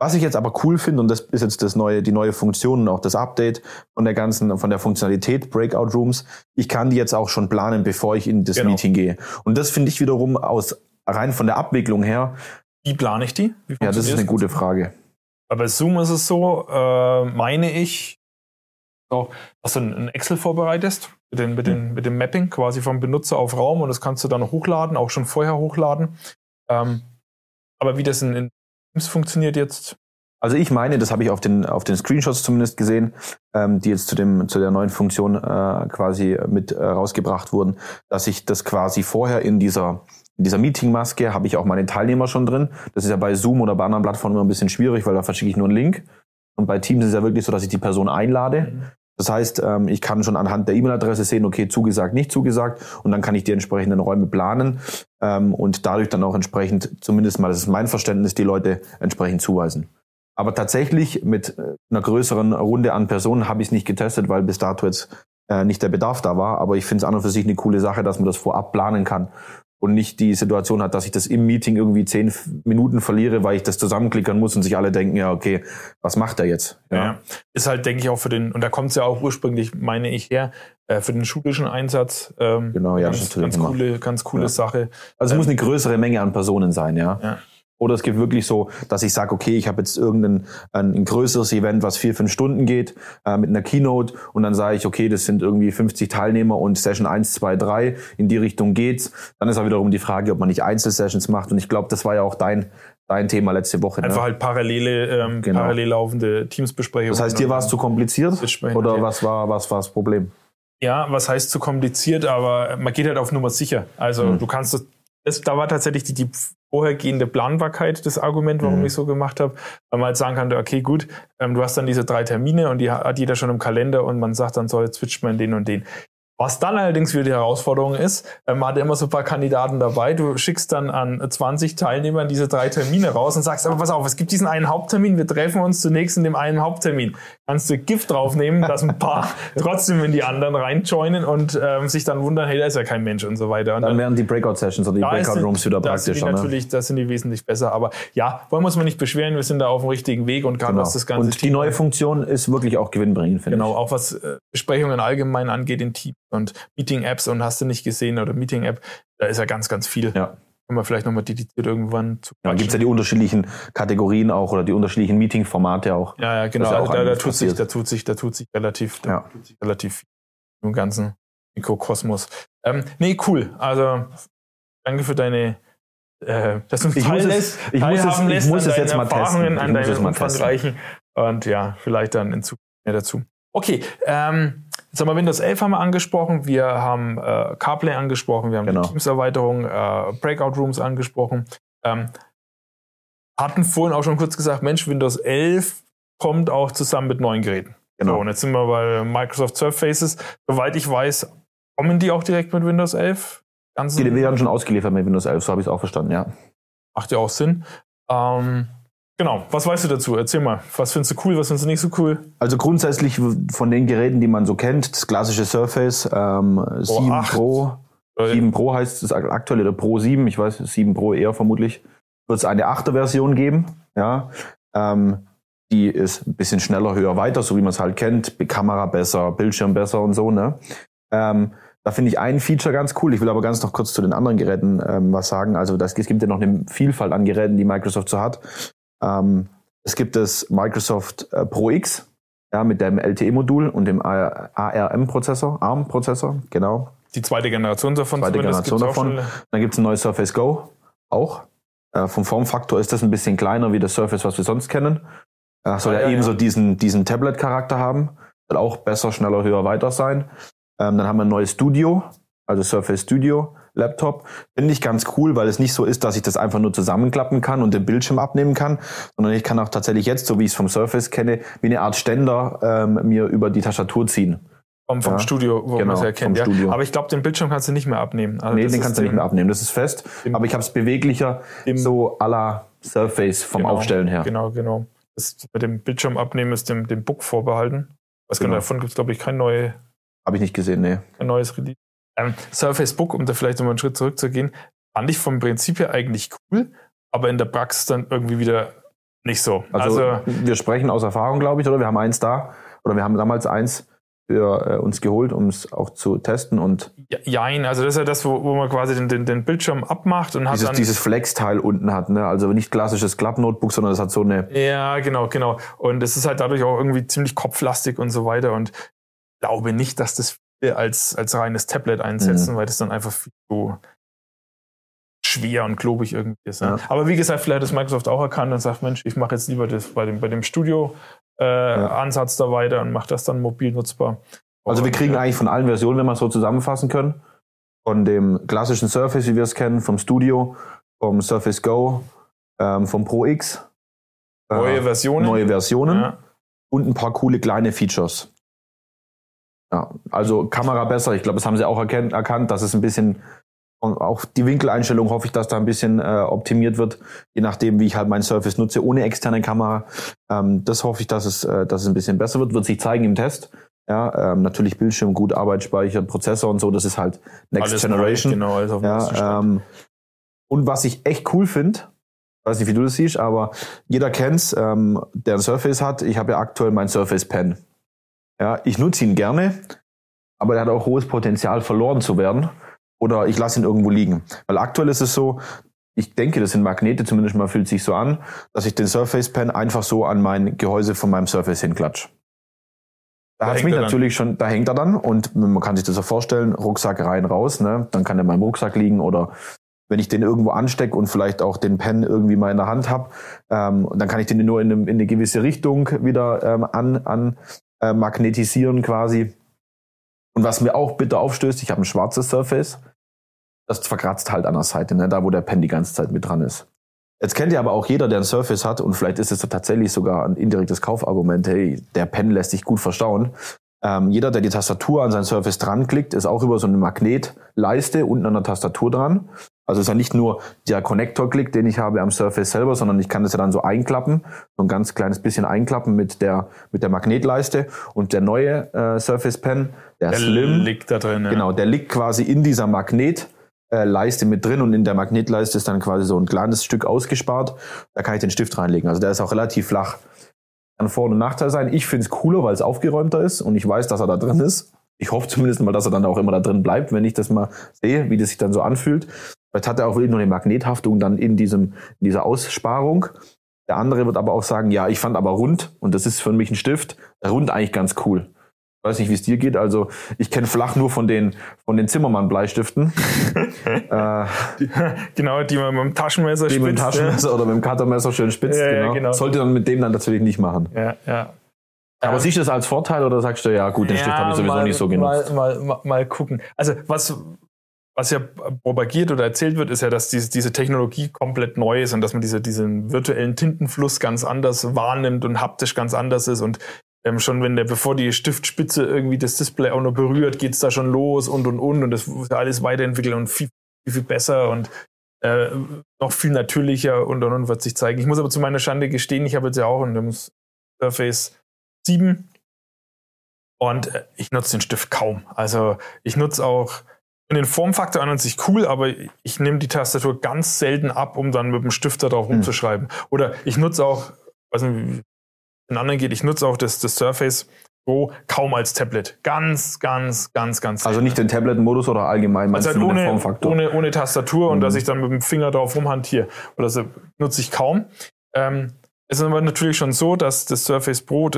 Was ich jetzt aber cool finde, und das ist jetzt das neue, die neue Funktion und auch das Update von der ganzen, von der Funktionalität Breakout Rooms, ich kann die jetzt auch schon planen, bevor ich in das Genau. Meeting gehe. Und das finde ich wiederum aus rein von der Abwicklung her. Wie plane ich die? ja, das ist eine gute Frage. Aber bei Zoom ist es so, äh, meine ich, so, dass du ein Excel vorbereitest mit, den, mit, den, mit dem Mapping quasi vom Benutzer auf Raum und das kannst du dann hochladen, auch schon vorher hochladen. Ähm, aber wie das in, in Teams funktioniert jetzt, also ich meine, das habe ich auf den, auf den Screenshots zumindest gesehen, ähm, die jetzt zu, dem, zu der neuen Funktion äh, quasi mit äh, rausgebracht wurden, dass ich das quasi vorher in dieser, in dieser Meeting-Maske habe ich auch meine Teilnehmer schon drin. Das ist ja bei Zoom oder bei anderen Plattformen immer ein bisschen schwierig, weil da verschicke ich nur einen Link. Und bei Teams ist es ja wirklich so, dass ich die Person einlade. Das heißt, ähm, ich kann schon anhand der E-Mail-Adresse sehen, okay, zugesagt, nicht zugesagt, und dann kann ich die entsprechenden Räume planen ähm, und dadurch dann auch entsprechend, zumindest mal, das ist mein Verständnis, die Leute entsprechend zuweisen. Aber tatsächlich mit äh, einer größeren Runde an Personen habe ich es nicht getestet, weil bis dato jetzt äh, nicht der Bedarf da war. Aber ich finde es an und für sich eine coole Sache, dass man das vorab planen kann und nicht die Situation hat, dass ich das im Meeting irgendwie zehn Minuten verliere, weil ich das zusammenklickern muss und sich alle denken, ja, okay, was macht er jetzt? Ja, ja. ist halt, denke ich, auch für den, und da kommt es ja auch ursprünglich, meine ich, her, äh, für den schulischen Einsatz. Ähm, genau, ja, ganz, ganz coole, ganz coole ja. Sache. Also es ähm, muss eine größere Menge an Personen sein, ja. ja. Oder es gibt wirklich so, dass ich sage, okay, ich habe jetzt irgendein ein, ein, größeres Event, was vier, fünf Stunden geht, äh, mit einer Keynote und dann sage ich, okay, das sind irgendwie 50 Teilnehmer und Session 1, 2, 3, in die Richtung geht's. Dann ist auch wiederum die Frage, ob man nicht Einzelsessions macht. Und ich glaube, das war ja auch dein, dein Thema letzte Woche. Ne? Einfach ne? halt parallele, ähm, genau. parallel laufende Teamsbesprechungen. Das heißt, dir war es zu kompliziert? Oder ja. was war, was war das Problem? Ja, was heißt zu kompliziert, aber man geht halt auf Nummer sicher. Also hm. du kannst das das, da war tatsächlich die, die vorhergehende Planbarkeit das Argument, warum mhm. ich so gemacht habe, weil man halt sagen kann, okay, gut, ähm, du hast dann diese drei Termine und die hat jeder schon im Kalender und man sagt dann, so, jetzt switcht man den und den. Was dann allerdings wieder die Herausforderung ist, äh, man hat immer so ein paar Kandidaten dabei, du schickst dann an 20 Teilnehmern diese drei Termine raus und sagst, aber pass auf, es gibt diesen einen Haupttermin, wir treffen uns zunächst in dem einen Haupttermin. Kannst du Gift draufnehmen, dass ein paar trotzdem in die anderen reinjoinen und ähm, sich dann wundern, hey, da ist ja kein Mensch und so weiter. Und dann, dann werden die Breakout-Sessions oder die Breakout-Rooms wieder praktischer. Ne? Natürlich, das sind die wesentlich besser, aber ja, wollen wir uns mal nicht beschweren, wir sind da auf dem richtigen Weg und gerade genau. was das Ganze Und die neue Funktion ist wirklich auch gewinnbringend, finde genau, ich. Genau, auch was äh, Besprechungen allgemein angeht in Team und Meeting-Apps und hast du nicht gesehen oder Meeting-App, da ist ja ganz, ganz viel. Ja. Können wir vielleicht nochmal dediziert irgendwann zu Ja, gibt es ja die unterschiedlichen Kategorien auch oder die unterschiedlichen Meeting-Formate auch. Ja, ja, genau. Ja da, da, tut sich, da tut sich, da tut sich relativ, da ja. tut sich relativ viel im ganzen Mikrokosmos. Ähm, nee, cool. Also danke für deine äh, dass du uns ich muss es, ich muss es, ich muss es jetzt mal testen. an deinen umfangreichen und ja, vielleicht dann in Zukunft mehr dazu. Okay, ähm, Jetzt haben wir Windows 11 haben wir angesprochen, wir haben äh, CarPlay angesprochen, wir haben genau. die Teams-Erweiterung, äh, Breakout-Rooms angesprochen. Ähm, hatten vorhin auch schon kurz gesagt, Mensch, Windows 11 kommt auch zusammen mit neuen Geräten. Genau. So, und jetzt sind wir bei Microsoft Surfaces. Soweit ich weiß, kommen die auch direkt mit Windows 11? Ganzen die werden schon ausgeliefert mit Windows 11, so habe ich es auch verstanden, ja. Macht ja auch Sinn. Ähm, Genau, was weißt du dazu? Erzähl mal. Was findest du cool, was findest du nicht so cool? Also grundsätzlich von den Geräten, die man so kennt, das klassische Surface ähm, 7 8. Pro. 7 Pro heißt das aktuelle der Pro 7, ich weiß, 7 Pro eher vermutlich, wird es eine 8er Version geben. Ja, ähm, die ist ein bisschen schneller, höher, weiter, so wie man es halt kennt. Kamera besser, Bildschirm besser und so. Ne? Ähm, da finde ich ein Feature ganz cool. Ich will aber ganz noch kurz zu den anderen Geräten ähm, was sagen. Also das, es gibt ja noch eine Vielfalt an Geräten, die Microsoft so hat. Ähm, es gibt das Microsoft äh, Pro X ja, mit dem LTE-Modul und dem ARM-Prozessor, ARM-Prozessor, genau. Die zweite Generation davon. Zweite Generation davon. Dann gibt es ein neues Surface Go, auch. Äh, vom Formfaktor ist das ein bisschen kleiner wie das Surface, was wir sonst kennen. Äh, soll ah, ja, ja ebenso ja. diesen, diesen Tablet-Charakter haben. Soll auch besser, schneller, höher, weiter sein. Ähm, dann haben wir ein neues Studio, also Surface Studio. Laptop. Finde ich ganz cool, weil es nicht so ist, dass ich das einfach nur zusammenklappen kann und den Bildschirm abnehmen kann, sondern ich kann auch tatsächlich jetzt, so wie ich es vom Surface kenne, wie eine Art Ständer ähm, mir über die Tastatur ziehen. Vom, vom ja, Studio, wo genau, man es ja kennt. Ja. Aber ich glaube, den Bildschirm kannst du nicht mehr abnehmen. Also nee, den kannst du nicht mehr abnehmen, das ist fest. Dem, aber ich habe es beweglicher, so à la Surface vom genau, Aufstellen her. Genau, genau. Das bei dem Bildschirm abnehmen ist dem, dem Book vorbehalten. Was genau. davon gibt es, glaube ich, kein neues. Habe ich nicht gesehen, nee. Ein neues Release. Ähm, Surface Book, um da vielleicht nochmal einen Schritt zurückzugehen, fand ich vom Prinzip her eigentlich cool, aber in der Praxis dann irgendwie wieder nicht so. Also, also wir sprechen aus Erfahrung, glaube ich, oder? Wir haben eins da, oder wir haben damals eins für äh, uns geholt, um es auch zu testen und Ja, Jein, also das ist ja das, wo, wo man quasi den, den, den Bildschirm abmacht und hat dieses, dann. dieses Flex-Teil unten hat. Ne? Also nicht klassisches Club-Notebook, sondern es hat so eine ja, genau, genau. Und es ist halt dadurch auch irgendwie ziemlich kopflastig und so weiter. Und ich glaube nicht, dass das als, als reines Tablet einsetzen, weil das dann einfach viel zu schwer und klobig irgendwie ist. Ja. Aber wie gesagt, vielleicht hat das Microsoft auch erkannt und sagt, Mensch, ich mache jetzt lieber das bei dem, bei dem Studio-Ansatz da weiter und mache das dann mobil nutzbar. Also wir kriegen äh, eigentlich von allen Versionen, wenn wir es so zusammenfassen können, von dem klassischen Surface, wie wir es kennen, vom Studio, vom Surface Go, ähm, vom Pro X, äh, neue Versionen. neue Versionen Ja. und ein paar coole kleine Features. Ja, also Kamera besser. Ich glaube, das haben sie auch erkennt, erkannt, dass es ein bisschen und auch die Winkeleinstellung hoffe ich, dass da ein bisschen äh, optimiert wird, je nachdem, wie ich halt mein Surface nutze, ohne externe Kamera. Ähm, das hoffe ich, dass es, äh, dass es ein bisschen besser wird. Wird sich zeigen im Test. Ja, ähm, natürlich Bildschirm, gut, Arbeitsspeicher, Prozessor und so. Das ist halt Next Alles Generation. Genau, alles auf dem Ja, ähm, und was ich echt cool finde, weiß nicht, wie du das siehst, aber jeder kennt's, ähm, der ein Surface hat. Ich habe ja aktuell mein Surface Pen. Ja, ich nutze ihn gerne, aber er hat auch hohes Potenzial, verloren zu werden. Oder ich lasse ihn irgendwo liegen. Weil aktuell ist es so, ich denke, das sind Magnete, zumindest mal fühlt sich so an, dass ich den Surface Pen einfach so an mein Gehäuse von meinem Surface hinklatsch. Da, Da hängt mich er dann. natürlich schon, da hängt er dann und man kann sich das so vorstellen, Rucksack rein, raus, ne? Dann kann der in meinem Rucksack liegen oder wenn ich den irgendwo anstecke und vielleicht auch den Pen irgendwie mal in der Hand habe, ähm, dann kann ich den nur in, einem, in eine gewisse Richtung wieder ähm, an, an äh, magnetisieren quasi. Und was mir auch bitter aufstößt, ich habe ein schwarzes Surface, das verkratzt halt an der Seite, ne, da wo der Pen die ganze Zeit mit dran ist. Jetzt kennt ja aber auch jeder, der ein Surface hat, und vielleicht ist es tatsächlich sogar ein indirektes Kaufargument, hey, der Pen lässt sich gut verstauen. Ähm, jeder, der die Tastatur an sein Surface dran klickt, ist auch über so eine Magnetleiste unten an der Tastatur dran. Also ist ja nicht nur der Connector-Klick, den ich habe am Surface selber, sondern ich kann das ja dann so einklappen, so ein ganz kleines bisschen einklappen mit der, mit der Magnetleiste. Und der neue äh, Surface Pen, der, Der Slim, liegt da drin. Ja. Genau, der liegt quasi in dieser Magnetleiste mit drin und in der Magnetleiste ist dann quasi so ein kleines Stück ausgespart. Da kann ich den Stift reinlegen. Also der ist auch relativ flach. Kann Vor- und Nachteil sein. Ich finde es cooler, weil es aufgeräumter ist und ich weiß, dass er da drin ist. Ich hoffe zumindest mal, dass er dann auch immer da drin bleibt, wenn ich das mal sehe, wie das sich dann so anfühlt. Vielleicht hat er auch wirklich nur eine Magnethaftung dann in diesem, in dieser Aussparung. Der andere wird aber auch sagen, ja, ich fand aber rund, und das ist für mich ein Stift, rund eigentlich ganz cool. Ich weiß nicht, wie es dir geht. Also ich kenne flach nur von den, von den Zimmermann-Bleistiften. äh, Die, genau, die man mit dem Taschenmesser die mit dem spitzt, Taschenmesser oder mit dem Cuttermesser schön spitzt. Ja, ja, genau. genau. Sollte dann mit dem dann natürlich nicht machen. Ja, ja. Aber Ähm, siehst du das als Vorteil oder sagst du, ja gut, den Stift habe ich sowieso mal, nicht so genutzt? Mal, mal, mal gucken. Also was, was ja propagiert oder erzählt wird, ist ja, dass diese, diese Technologie komplett neu ist und dass man diese, diesen virtuellen Tintenfluss ganz anders wahrnimmt und haptisch ganz anders ist und ähm, schon wenn der, bevor die Stiftspitze irgendwie das Display auch nur berührt, geht's da schon los und und und und das wird alles weiterentwickelt und viel, viel, viel besser und äh, noch viel natürlicher und und und wird sich zeigen. Ich muss aber zu meiner Schande gestehen, ich habe jetzt ja auch ein Surface 7 und äh, ich nutze den Stift kaum. Also ich nutze auch in den Formfaktor an und sich cool, aber ich nehme die Tastatur ganz selten ab, um dann mit dem Stift da drauf Hm. rumzuschreiben. Oder ich nutze auch, weiß nicht, wie den anderen geht, ich nutze auch das, das Surface Pro kaum als Tablet. Ganz, ganz, ganz, ganz Also selten. nicht den Tablet-Modus oder allgemein, meinst Also halt ohne, Formfaktor? ohne, ohne Tastatur und Mhm. dass ich dann mit dem Finger drauf rumhantiere. Oder so nutze ich kaum. Ähm, es ist aber natürlich schon so, dass das Surface Pro,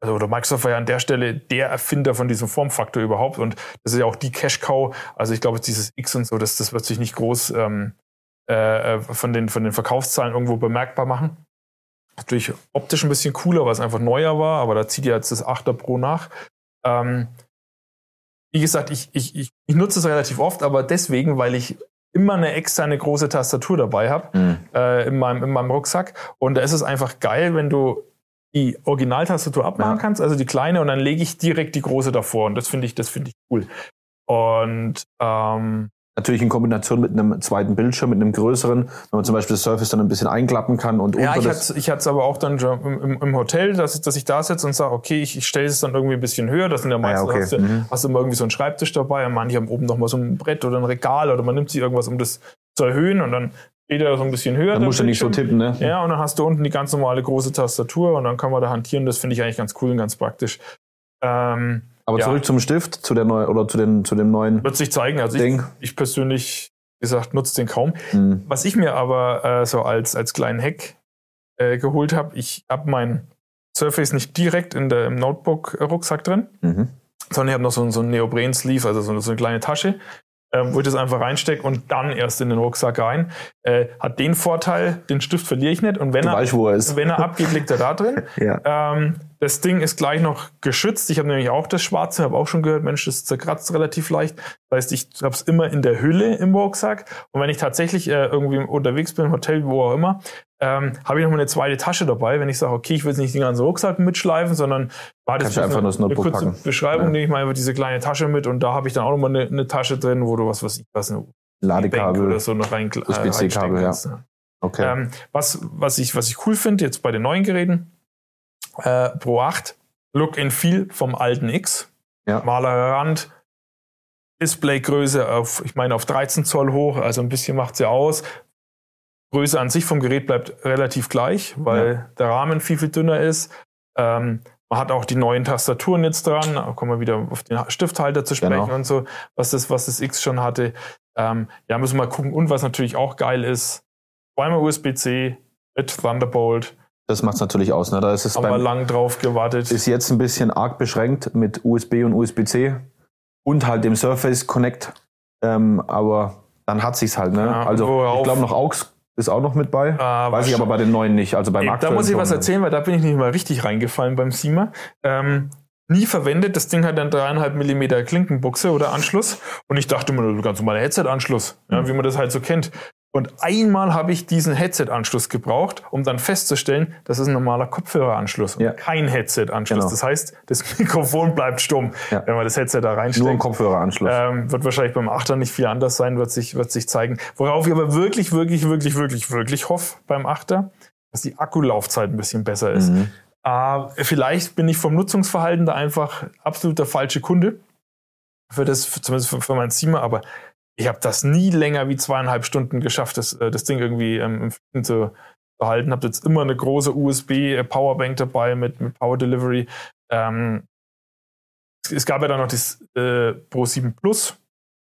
also oder Microsoft war ja an der Stelle der Erfinder von diesem Formfaktor überhaupt und das ist ja auch die Cash-Cow. Also ich glaube, dieses X und so, das, das wird sich nicht groß ähm, äh, von, den, von den Verkaufszahlen irgendwo bemerkbar machen. Natürlich optisch ein bisschen cooler, weil es einfach neuer war, aber da zieht ja jetzt das 8er Pro nach. Ähm, wie gesagt, ich, ich, ich, ich nutze es relativ oft, aber deswegen, weil ich immer eine externe große Tastatur dabei habe Hm. äh, in, meinem, in meinem Rucksack. Und da ist es einfach geil, wenn du die Originaltastatur abmachen Ja. kannst, also die kleine, und dann lege ich direkt die große davor. Und das finde ich, das finde ich cool. Und ähm, Natürlich in Kombination mit einem zweiten Bildschirm, mit einem größeren, wenn man zum Beispiel das Surface dann ein bisschen einklappen kann und ja, ich hatte ich es aber auch dann im, im, Hotel, dass, dass ich da sitze und sage, okay, ich, ich stelle es dann irgendwie ein bisschen höher. Das sind ja Ah, meistens, okay. hast, du, Mhm. hast du immer irgendwie so einen Schreibtisch dabei und manche haben oben noch mal so ein Brett oder ein Regal oder man nimmt sich irgendwas, um das zu erhöhen und dann steht er so ein bisschen höher. dann musst du nicht so tippen, ne? Ja, und dann hast du unten die ganz normale große Tastatur und dann kann man da hantieren. Das finde ich eigentlich ganz cool und ganz praktisch. Ähm, Aber Ja. zurück zum Stift, zu der neuen oder zu, den, zu dem neuen wird sich zeigen. Also ich, ich persönlich, wie gesagt, nutze den kaum. Hm. Was ich mir aber äh, so als, als kleinen Hack äh, geholt habe, ich habe mein Surface nicht direkt in der, im Notebook-Rucksack drin, Mhm. sondern ich habe noch so, ein- so ein Neopren-Sleeve, also so, so eine kleine Tasche, ähm, wo ich das einfach reinstecke und dann erst in den Rucksack rein. Äh, hat den Vorteil, den Stift verliere ich nicht und wenn Du er, weißt, er wenn er abgeht, liegt er da drin. Ja. Ähm, das Ding ist gleich noch geschützt. Ich habe nämlich auch das Schwarze, habe auch schon gehört, Mensch, das zerkratzt relativ leicht. Das heißt, ich habe es immer in der Hülle im Rucksack. Und wenn ich tatsächlich äh, irgendwie unterwegs bin, im Hotel, wo auch immer, ähm, habe ich noch mal eine zweite Tasche dabei. Wenn ich sage, okay, ich will jetzt nicht den ganzen Rucksack mitschleifen, sondern war das einfach eine Notebook kurze packen. Beschreibung, Ja. nehme ich mal einfach diese kleine Tasche mit und da habe ich dann auch noch mal eine, eine Tasche drin, wo du was, was ich was eine Ladekabel. oder so noch rein, äh, USB-C-Kabel, ja. kannst. Ja. Okay. Ähm, was, was, ich, was ich cool finde, jetzt bei den neuen Geräten, äh, Pro 8, Look and Feel vom alten X. Ja. Malerer Rand, Displaygröße auf, ich meine, auf 13 Zoll hoch, also ein bisschen macht sie aus. Größe an sich vom Gerät bleibt relativ gleich, weil der Rahmen viel, viel dünner ist. Ähm, man hat auch die neuen Tastaturen jetzt dran, da kommen wir wieder auf den Stifthalter zu sprechen Genau. und so, was das, was das X schon hatte. Ähm, ja, müssen wir mal gucken. Und was natürlich auch geil ist, zweimal USB-C mit Thunderbolt. Das macht es natürlich aus. Ne? Da ist es Haben wir beim, lang drauf gewartet. ist jetzt ein bisschen arg beschränkt mit USB und USB-C und halt dem Surface Connect. Ähm, aber dann hat sich's halt. Ne? Ja, also ich glaube noch AUX ist auch noch mit bei. Äh, Weiß ich aber bei den neuen nicht. Also beim Ey, da muss ich was erzählen, weil da bin ich nicht mal richtig reingefallen beim Sima. Ähm, nie verwendet. Das Ding hat einen dreieinhalb Millimeter Klinkenbuchse oder Anschluss. Und ich dachte mir, ganz normaler Headset-Anschluss, ja, Mhm. wie man das halt so kennt. Und einmal habe ich diesen Headset-Anschluss gebraucht, um dann festzustellen, das ist ein normaler Kopfhöreranschluss und Ja. kein Headset-Anschluss. Genau. Das heißt, das Mikrofon bleibt stumm, Ja. wenn man das Headset da reinsteckt. Nur ein Kopfhöreranschluss. Ähm, wird wahrscheinlich beim Achter nicht viel anders sein, wird sich, wird sich zeigen. Worauf ich aber wirklich, wirklich, wirklich, wirklich, wirklich hoffe beim Achter, dass die Akkulaufzeit ein bisschen besser ist. Mhm. Äh, vielleicht bin ich vom Nutzungsverhalten da einfach absolut der falsche Kunde für das, zumindest für, für mein Zimmer, aber ich habe das nie länger wie zweieinhalb Stunden geschafft, das, äh, das Ding irgendwie ähm, im zu behalten. Habe jetzt immer eine große USB-Powerbank dabei mit, mit Power Delivery. Ähm, es, gab ja dann noch das äh, Pro 7 Plus,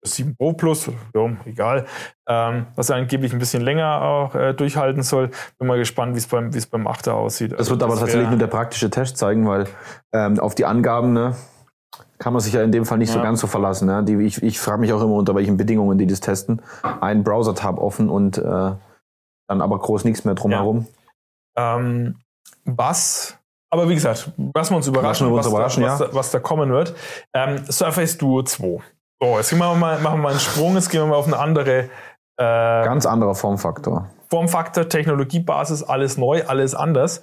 das 7 Pro Plus, ja, egal, ähm, was angeblich ein bisschen länger auch äh, durchhalten soll. Bin mal gespannt, wie es beim, wie es beim 8er aussieht. Das wird aber tatsächlich nur der praktische Test zeigen, weil ähm, auf die Angaben ne, kann man sich ja in dem Fall nicht so Ja. ganz so verlassen. Ne? Die, ich ich frage mich auch immer, unter welchen Bedingungen die das testen. Ein Browser-Tab offen und äh, dann aber groß nichts mehr drumherum. Ähm, was, aber wie gesagt, lassen wir uns überraschen, wir uns was, überraschen, da, was, ja. da, was da kommen wird. Ähm, Surface Duo 2. So, jetzt gehen wir mal, machen wir mal einen Sprung, jetzt gehen wir mal auf eine andere äh, Ganz anderer Formfaktor. Formfaktor, Technologiebasis, alles neu, alles anders.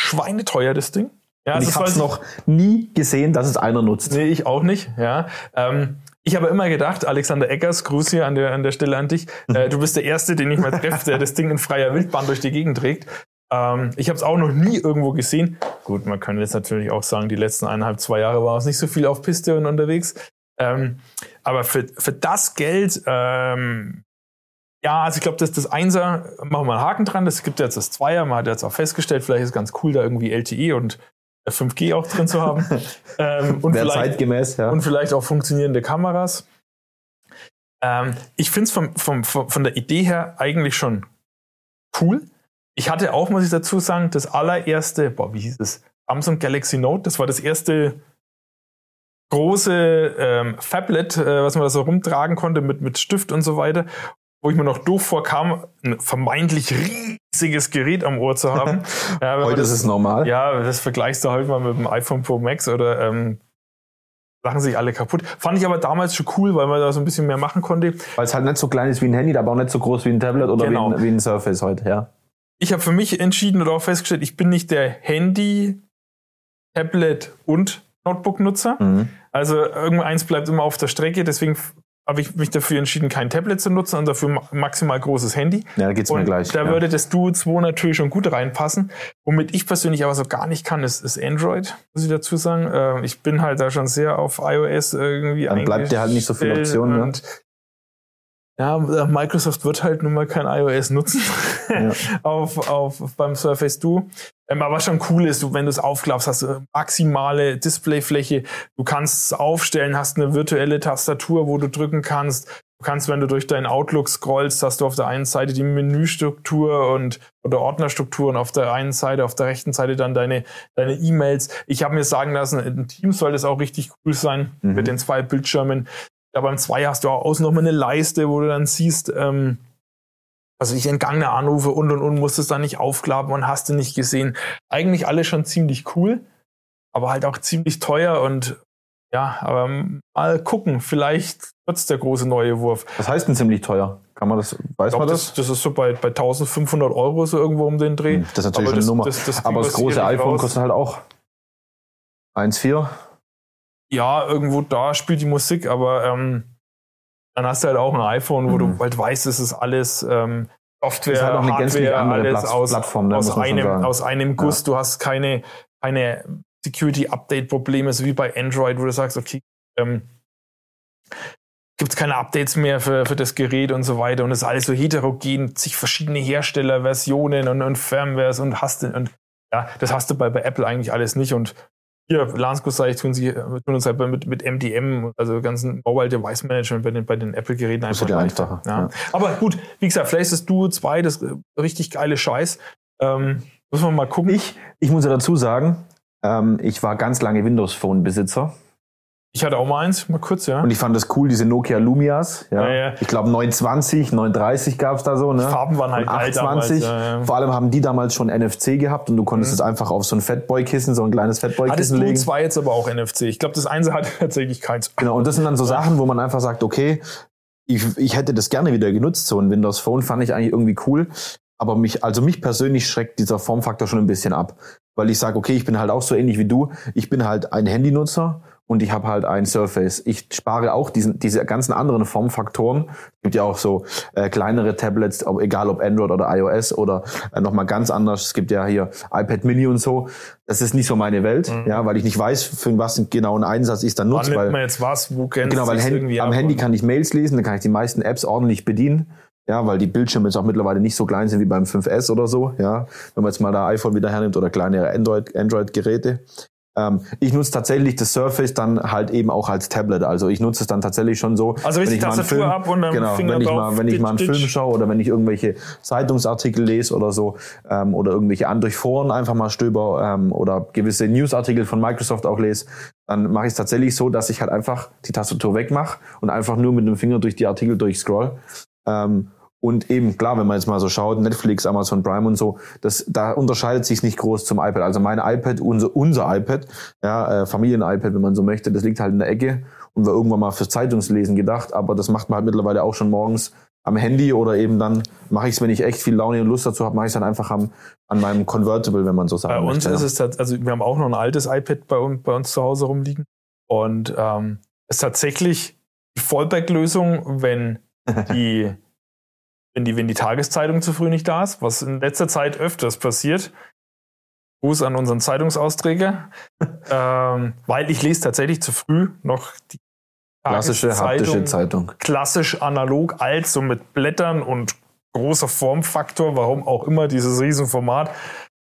Schweineteuer, das Ding. Ja, Und ich das habe es noch nie gesehen, dass es einer nutzt. Nee, ich auch nicht, ja. Ähm, ich habe immer gedacht, Alexander Eckers, Gruß hier an der, an der Stelle an dich, äh, du bist der Erste, den ich mal treffe, der das Ding in freier Wildbahn durch die Gegend trägt. Ähm, ich habe es auch noch nie irgendwo gesehen. Gut, man kann jetzt natürlich auch sagen, die letzten eineinhalb, zwei Jahre war es nicht so viel auf Piste und unterwegs. Ähm, aber für, für das Geld, ähm, ja, also ich glaube, dass das Einser, machen wir einen Haken dran, das gibt jetzt das Zweier, man hat jetzt auch festgestellt, vielleicht ist ganz cool, da irgendwie LTE und 5G auch drin zu haben. ähm, und vielleicht zeitgemäß, ja. und vielleicht auch funktionierende Kameras. Ähm, ich finde es vom, vom, von der Idee her eigentlich schon cool. Ich hatte auch, muss ich dazu sagen, das allererste, boah, wie hieß es? Samsung Galaxy Note, das war das erste große ähm, Phablet, äh, was man da so rumtragen konnte mit, mit Stift und so weiter, wo ich mir noch doof vorkam, ein vermeintlich riesiges Gerät am Ohr zu haben. Ja, Heute das- ist es normal. ja, das vergleichst du heute mal mit dem iPhone Pro Max oder ähm, lachen sich alle kaputt. Fand ich aber damals schon cool, weil man da so ein bisschen mehr machen konnte. Weil es halt nicht so klein ist wie ein Handy, aber auch nicht so groß wie ein Tablet oder Genau. wie, ein, wie ein Surface heute, ja. Ich habe für mich entschieden oder auch festgestellt, ich bin nicht der Handy, Tablet und Notebook-Nutzer. Mhm. Also irgendeins bleibt immer auf der Strecke, deswegen habe ich mich dafür entschieden, kein Tablet zu nutzen und dafür ma- maximal großes Handy. Ja, da geht's mir Und gleich. da ja. würde das Duo 2 natürlich schon gut reinpassen. Womit ich persönlich aber so gar nicht kann, ist, ist Android, muss ich dazu sagen. Äh, ich bin halt da schon sehr auf iOS irgendwie Dann bleibt dir halt nicht so viel eingestellt Option, ne? Ja, äh, Microsoft wird halt nun mal kein iOS nutzen Ja. auf, auf, beim Surface Duo. Ähm, aber was schon cool ist, du, wenn du es aufklappst, hast du maximale Displayfläche. Du kannst es aufstellen, hast eine virtuelle Tastatur, wo du drücken kannst. Du kannst, wenn du durch deinen Outlook scrollst, hast du auf der einen Seite die Menüstruktur und oder Ordnerstruktur und auf der einen Seite, auf der rechten Seite dann deine deine E-Mails. Ich habe mir sagen lassen, in Teams soll das auch richtig cool sein mhm. mit den zwei Bildschirmen. Ja, beim zwei hast du auch außen noch mal eine Leiste, wo du dann siehst, ähm, also ich entgangene Anrufe und und und musstest dann nicht aufklappen und hast du nicht gesehen. Eigentlich alles schon ziemlich cool, aber halt auch ziemlich teuer und ja, aber mal gucken, vielleicht wird's der große neue Wurf. Was heißt denn ziemlich teuer? Kann man das, weiß glaub, man das? das? das? ist so bei, bei 1500 Euro so irgendwo um den Dreh. Hm, das ist natürlich aber eine Nummer. Das, das aber das große iPhone raus. kostet halt auch 1,4. Ja, irgendwo da spielt die Musik, aber ähm, dann hast du halt auch ein iPhone, wo mhm. du halt weißt, es ist alles ähm, Software, ist halt auch eine Hardware, alles Platz, aus, Plattform, ne, aus, einem, aus einem Guss. Ja. Du hast keine, keine Security-Update-Probleme, so wie bei Android, wo du sagst, okay, ähm, gibt es keine Updates mehr für, für das Gerät und so weiter und es ist alles so heterogen, sich verschiedene Herstellerversionen und, und Firmwares und hast und ja, das hast du bei, bei Apple eigentlich alles nicht und hier, Lanskus sage ich, tun sie tun uns halt mit, mit MDM, also ganzen Mobile Device Management bei den, bei den Apple-Geräten einfach leichter. einfacher. Ja. ja. Aber gut, wie gesagt, vielleicht ist das Duo 2 das richtig geile Scheiß. Ähm, muss man mal gucken. Ich, ich muss ja dazu sagen, ähm, ich war ganz lange Windows Phone Besitzer. Ich hatte auch mal eins, mal kurz, ja. Und ich fand das cool, diese Nokia Lumias. Ja. ja, ja. Ich glaube 920, 930 gab's da so. Ne? Die Farben waren halt und 820. Damals, ja, Vor allem haben die damals schon NFC gehabt und du konntest mhm. es einfach auf so ein Fatboy-Kissen, so ein kleines Fatboy-Kissen legen. Hattest du zwei jetzt aber auch NFC. Ich glaube, das eine hat tatsächlich keins. Genau, und das sind dann so Sachen, wo man einfach sagt, okay, ich, ich hätte das gerne wieder genutzt. So ein Windows Phone fand ich eigentlich irgendwie cool. Aber mich, also mich persönlich schreckt dieser Formfaktor schon ein bisschen ab. Weil ich sage, okay, ich bin halt auch so ähnlich wie du. Ich bin halt ein Handynutzer und ich habe halt ein Surface. Ich spare auch diesen, diese ganzen anderen Formfaktoren. Es gibt ja auch so äh, kleinere Tablets, ob, egal ob Android oder iOS oder äh, nochmal ganz anders. Es gibt ja hier iPad Mini und so. Das ist nicht so meine Welt, mhm. ja, weil ich nicht weiß, für was genau ein Einsatz ich dann nutze. Wann weil, man jetzt was, wo kennst Genau, weil Hand, am Handy kann ich Mails lesen, dann kann ich die meisten Apps ordentlich bedienen. Ja, weil die Bildschirme jetzt auch mittlerweile nicht so klein sind wie beim 5S oder so, ja. Wenn man jetzt mal da iPhone wieder hernimmt oder kleinere Android, Android-Geräte. Ähm, ich nutze tatsächlich das Surface dann halt eben auch als Tablet. Also ich nutze es dann tatsächlich schon so. Also wenn ich mal einen Film, ab und dann genau, Finger wenn ich mal, wenn ich mal einen Film schaue oder wenn ich irgendwelche Zeitungsartikel lese oder so ähm, oder irgendwelche an durch Foren einfach mal stöber ähm, oder gewisse Newsartikel von Microsoft auch lese, dann mache ich es tatsächlich so, dass ich halt einfach die Tastatur wegmache und einfach nur mit dem Finger durch die Artikel durchscroll. Ähm, und eben, klar, wenn man jetzt mal so schaut, Netflix, Amazon Prime und so, das, da unterscheidet sich nicht groß zum iPad. Also mein iPad, unser, unser iPad, ja, äh, Familien-iPad, wenn man so möchte, das liegt halt in der Ecke und war irgendwann mal fürs Zeitungslesen gedacht, aber das macht man halt mittlerweile auch schon morgens am Handy oder eben dann mache ich es, wenn ich echt viel Laune und Lust dazu habe, mache ich es dann einfach am, an meinem Convertible, wenn man so sagt. Bei uns möchte. ist es, also wir haben auch noch ein altes iPad bei, bei uns zu Hause rumliegen und ähm, ist tatsächlich die Fallback-Lösung, wenn die wenn die, wenn die Tageszeitung zu früh nicht da ist, was in letzter Zeit öfters passiert. Gruß an unseren Zeitungsausträger, ähm, weil ich lese tatsächlich zu früh noch die klassische haptische Zeitung. Klassisch analog, alt, so mit Blättern und großer Formfaktor, warum auch immer dieses Riesenformat.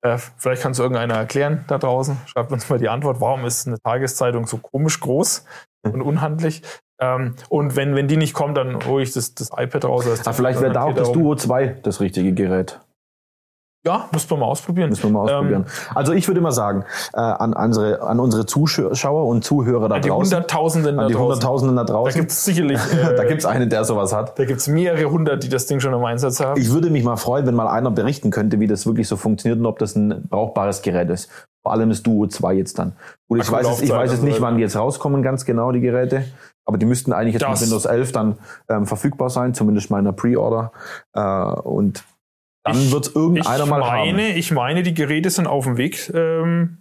Äh, vielleicht kannst du irgendeiner erklären da draußen. Schreibt uns mal die Antwort, warum ist eine Tageszeitung so komisch groß und unhandlich. Ähm, und wenn, wenn die nicht kommt, dann hole ich das, das iPad raus. Ah, vielleicht wäre da auch das Duo 2 das richtige Gerät. Ja, müssen wir mal ausprobieren. Müssen wir mal ausprobieren. Ähm, also ich würde mal sagen, äh, an, unsere, an unsere Zuschauer und Zuhörer da die draußen. Hunderttausenden da die Hunderttausenden da draußen. Da gibt es sicherlich. Äh, da gibt es einen, der sowas hat. Da gibt es mehrere hundert, die das Ding schon im Einsatz haben. Ich würde mich mal freuen, wenn mal einer berichten könnte, wie das wirklich so funktioniert und ob das ein brauchbares Gerät ist. Vor allem das Duo 2 jetzt dann. Und ich weiß, es, ich weiß jetzt nicht, wann die jetzt rauskommen, ganz genau, die Geräte. Aber die müssten eigentlich jetzt das. mit Windows 11 dann ähm, verfügbar sein, zumindest meiner Pre-Order. Äh, und dann wird irgendeiner mal meine, haben. Ich meine, die Geräte sind auf dem Weg. Ähm,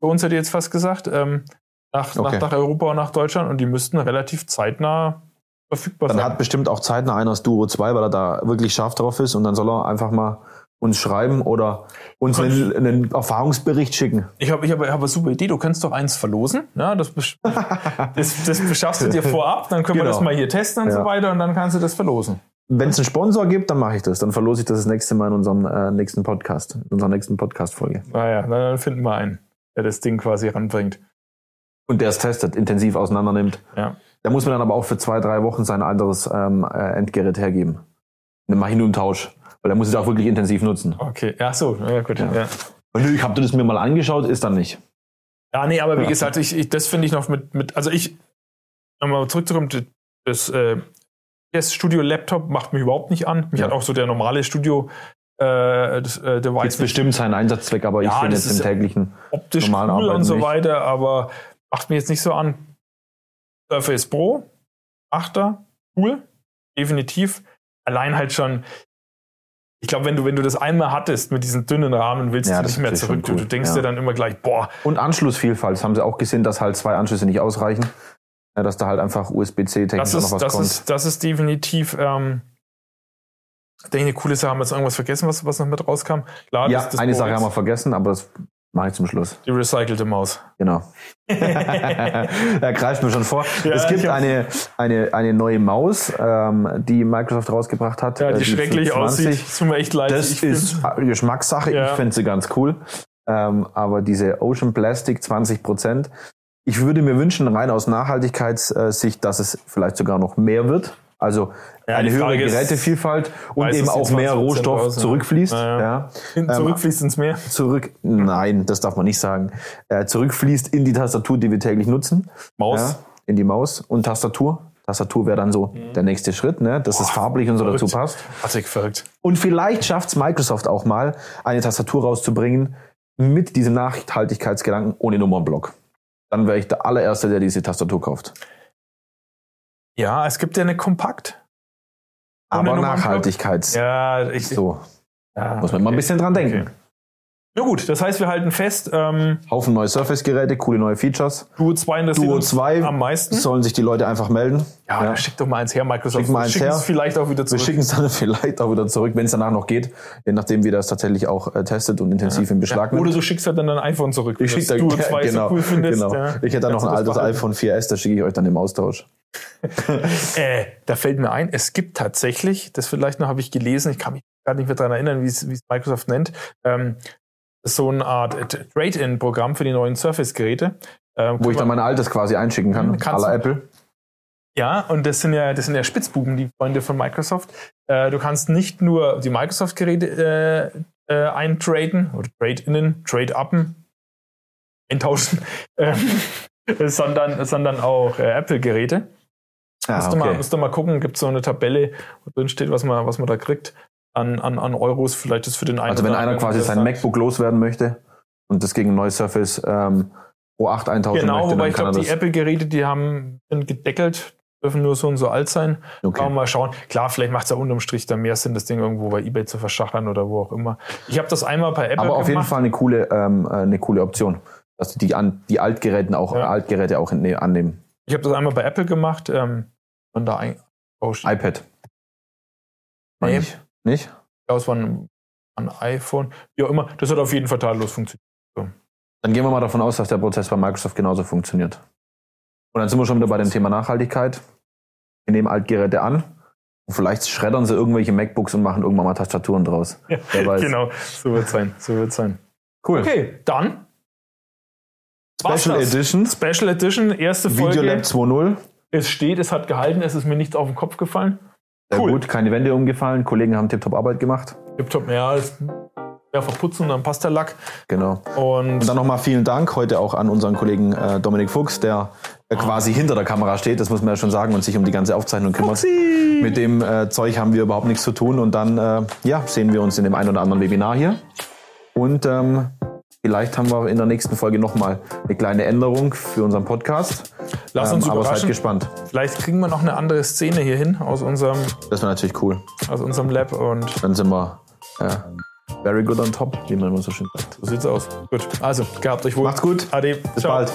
bei uns hätte ich jetzt fast gesagt. Ähm, nach, okay. nach, nach Europa und nach Deutschland und die müssten relativ zeitnah verfügbar dann sein. Dann hat bestimmt auch zeitnah einer das Duo 2, weil er da wirklich scharf drauf ist und dann soll er einfach mal uns schreiben oder uns einen, einen, Erfahrungsbericht schicken. Ich habe ich hab, ich hab eine super Idee, du kannst doch eins verlosen. Ja, das, das, das beschaffst du dir vorab, dann können genau. wir das mal hier testen und ja. so weiter und dann kannst du das verlosen. Wenn es einen Sponsor gibt, dann mache ich das. Dann verlose ich das das nächste Mal in unserem äh, nächsten Podcast, in unserer nächsten Podcast-Folge. Naja, dann finden wir einen, der das Ding quasi ranbringt. Und der es testet, intensiv auseinander nimmt. Ja. Da muss man dann aber auch für zwei, drei Wochen sein anderes ähm, äh, Endgerät hergeben. Dann mache ich nur einen Tausch. Weil er muss es auch wirklich intensiv nutzen. Okay, ja, so, ja, gut. Ja, Ja. Und ich habe das mir mal angeschaut, ist dann nicht. ja nee, aber wie Ja. gesagt, ich, ich, das finde ich noch mit, mit, also ich, nochmal zurückzukommen, das, äh, das Studio-Laptop macht mich überhaupt nicht an. Mich Ja. hat auch so der normale Studio, äh, das, äh, Device Jetzt bestimmt seinen Einsatzzweck, aber ich Ja, finde das jetzt im täglichen. optisch normalen cool und Arbeiten so nicht. weiter, aber macht mir jetzt nicht so an. Surface Pro, 8er, cool, definitiv. Allein halt schon, ich glaube, wenn du, wenn du das einmal hattest mit diesen dünnen Rahmen, willst Ja, du das nicht mehr zurück. Du, denkst ja. dir dann immer gleich, boah, Und Anschlussvielfalt. Das haben sie auch gesehen, dass halt zwei Anschlüsse nicht ausreichen. Ja, dass da halt einfach USB-C technisch das auch ist, noch was das kommt. ist, das ist definitiv, ähm, denke ich, eine coole Sache. Haben wir jetzt irgendwas vergessen, was, was noch mit rauskam? Klar, ja, das, das eine Sache haben wir vergessen, aber das mache ich zum Schluss. Die recycelte Maus. Genau. da greift mir schon vor. Ja, es gibt eine, eine, eine neue Maus, ähm, die Microsoft rausgebracht hat. Ja, äh, die schrecklich 520. aussieht. Es tut mir echt leid. Das ist find- Geschmackssache. Ja. Ich finde sie ganz cool. Ähm, aber diese Ocean Plastic 20 Prozent, ich würde mir wünschen, rein aus Nachhaltigkeitssicht, dass es vielleicht sogar noch mehr wird. Also Ja, eine höhere Gerätevielfalt und eben es auch mehr 20% Rohstoff raus, zurückfließt. Ja, ja. Ähm, zurückfließt ins Meer. Zurück, nein, das darf man nicht sagen. Äh, zurückfließt in die Tastatur, die wir täglich nutzen. Maus. Ja, in die Maus und Tastatur. Tastatur wäre dann so der nächste Schritt, ne? dass es Boah, farblich und so dazu verrückt. passt. Patrick, verrückt. Und vielleicht schafft es Microsoft auch mal, eine Tastatur rauszubringen mit diesem Nachhaltigkeitsgedanken ohne Nummernblock. Dann wäre ich der allererste, der diese Tastatur kauft. Ja, es gibt ja eine Kompakt. Aber? Nachhaltigkeits. Ja, ich, So, ja, muss man mal ein okay. bisschen dran denken. Okay. Na gut, das heißt, wir halten fest, ähm, Haufen neue Surface-Geräte, coole neue Features. Duo 2 interessiert Duo uns 2 am meisten. sollen sich die Leute einfach melden. Ja, Ja. schick doch mal eins her, Microsoft. Schick mal eins her. vielleicht auch wieder Wir zurück. schicken es dann vielleicht auch wieder zurück, wenn es danach noch geht, je nachdem, wie das tatsächlich auch äh, testet und intensiv in Beschlag ja, oder nimmt. du schickst halt dann ein iPhone zurück. wenn Ich schicke Duo 2 genau, so cool findest. genau. Ja. Ich hätte da noch ein altes behalten. iPhone 4S, das schicke ich euch dann im Austausch. Äh, da fällt mir ein, es gibt tatsächlich, das vielleicht noch habe ich gelesen, ich kann mich gar nicht mehr daran erinnern, wie es wie es Microsoft nennt, ähm, so eine Art äh, Trade-in-Programm für die neuen Surface-Geräte. Ähm, Wo ich dann mein altes quasi einschicken kann, la du. Apple. Ja, und das sind ja, das sind ja Spitzbuben, die Freunde von Microsoft. Äh, du kannst nicht nur die Microsoft-Geräte äh, äh, eintraden oder trade-innen, trade-uppen, eintauschen, ähm, sondern, sondern auch äh, Apple-Geräte. Ja, Musst, du mal, Ah, okay. musst du mal gucken, gibt so eine Tabelle, wo drin steht, was man, was man da kriegt an, an, an Euros. Vielleicht ist für den einen Also wenn einer quasi sein. MacBook loswerden möchte und das gegen ein neues Surface ähm, O8 eintauschen Genau, möchte, wobei dann ich glaube, die. Apple-Geräte, die haben, sind gedeckelt, dürfen nur so und so alt sein. Kann man Okay. mal schauen. Klar, vielleicht macht es ja unterm Strich dann mehr Sinn, das Ding irgendwo bei Ebay zu verschachern oder wo auch immer. Ich habe das einmal bei Apple Aber auf jeden gemacht. Fall eine coole, ähm, äh, eine coole Option, dass die an die Altgeräten auch Ja. Altgeräte auch annehmen. Ich habe das einmal bei Apple gemacht. Ähm, und da ein, oh, iPad. Nee. Ich. Nicht? glaube, es war ein, ein iPhone. Wie auch immer. Das hat auf jeden Fall tadellos funktioniert. Dann gehen wir mal davon aus, dass der Prozess bei Microsoft genauso funktioniert. Und dann sind wir schon wieder bei dem Thema Nachhaltigkeit. Wir nehmen Altgeräte an und vielleicht schreddern sie irgendwelche MacBooks und machen irgendwann mal Tastaturen draus. Ja, genau, so wird sein. So wird sein. Cool. Okay, dann. Special. Edition, Special Edition, erste Folge. Videolab 2.0. Es steht, es hat gehalten, es ist mir nichts auf den Kopf gefallen. Sehr Cool. gut, keine Wände umgefallen. Kollegen haben tiptop Arbeit gemacht. Tipptopp, ja, ist ja, verputzen, dann passt der Lack. Genau. Und, Und dann nochmal vielen Dank heute auch an unseren Kollegen äh, Dominik Fuchs, der äh, quasi hinter der Kamera steht, das muss man ja schon sagen, und sich um die ganze Aufzeichnung kümmert. Mit dem äh, Zeug haben wir überhaupt nichts zu tun und dann äh, ja, sehen wir uns in dem einen oder anderen Webinar hier. Und ähm, vielleicht haben wir in der nächsten Folge nochmal eine kleine Änderung für unseren Podcast. lass uns ähm, aber seid überraschen. gespannt. Vielleicht kriegen wir noch eine andere Szene hier hin aus unserem, Das wäre natürlich cool. aus unserem Lab und Dann sind wir äh, very good on top, wie man immer so schön sagt. so sieht's aus. Gut, also, gehabt euch wohl. Macht's gut. Ade. Bis Ciao. bald.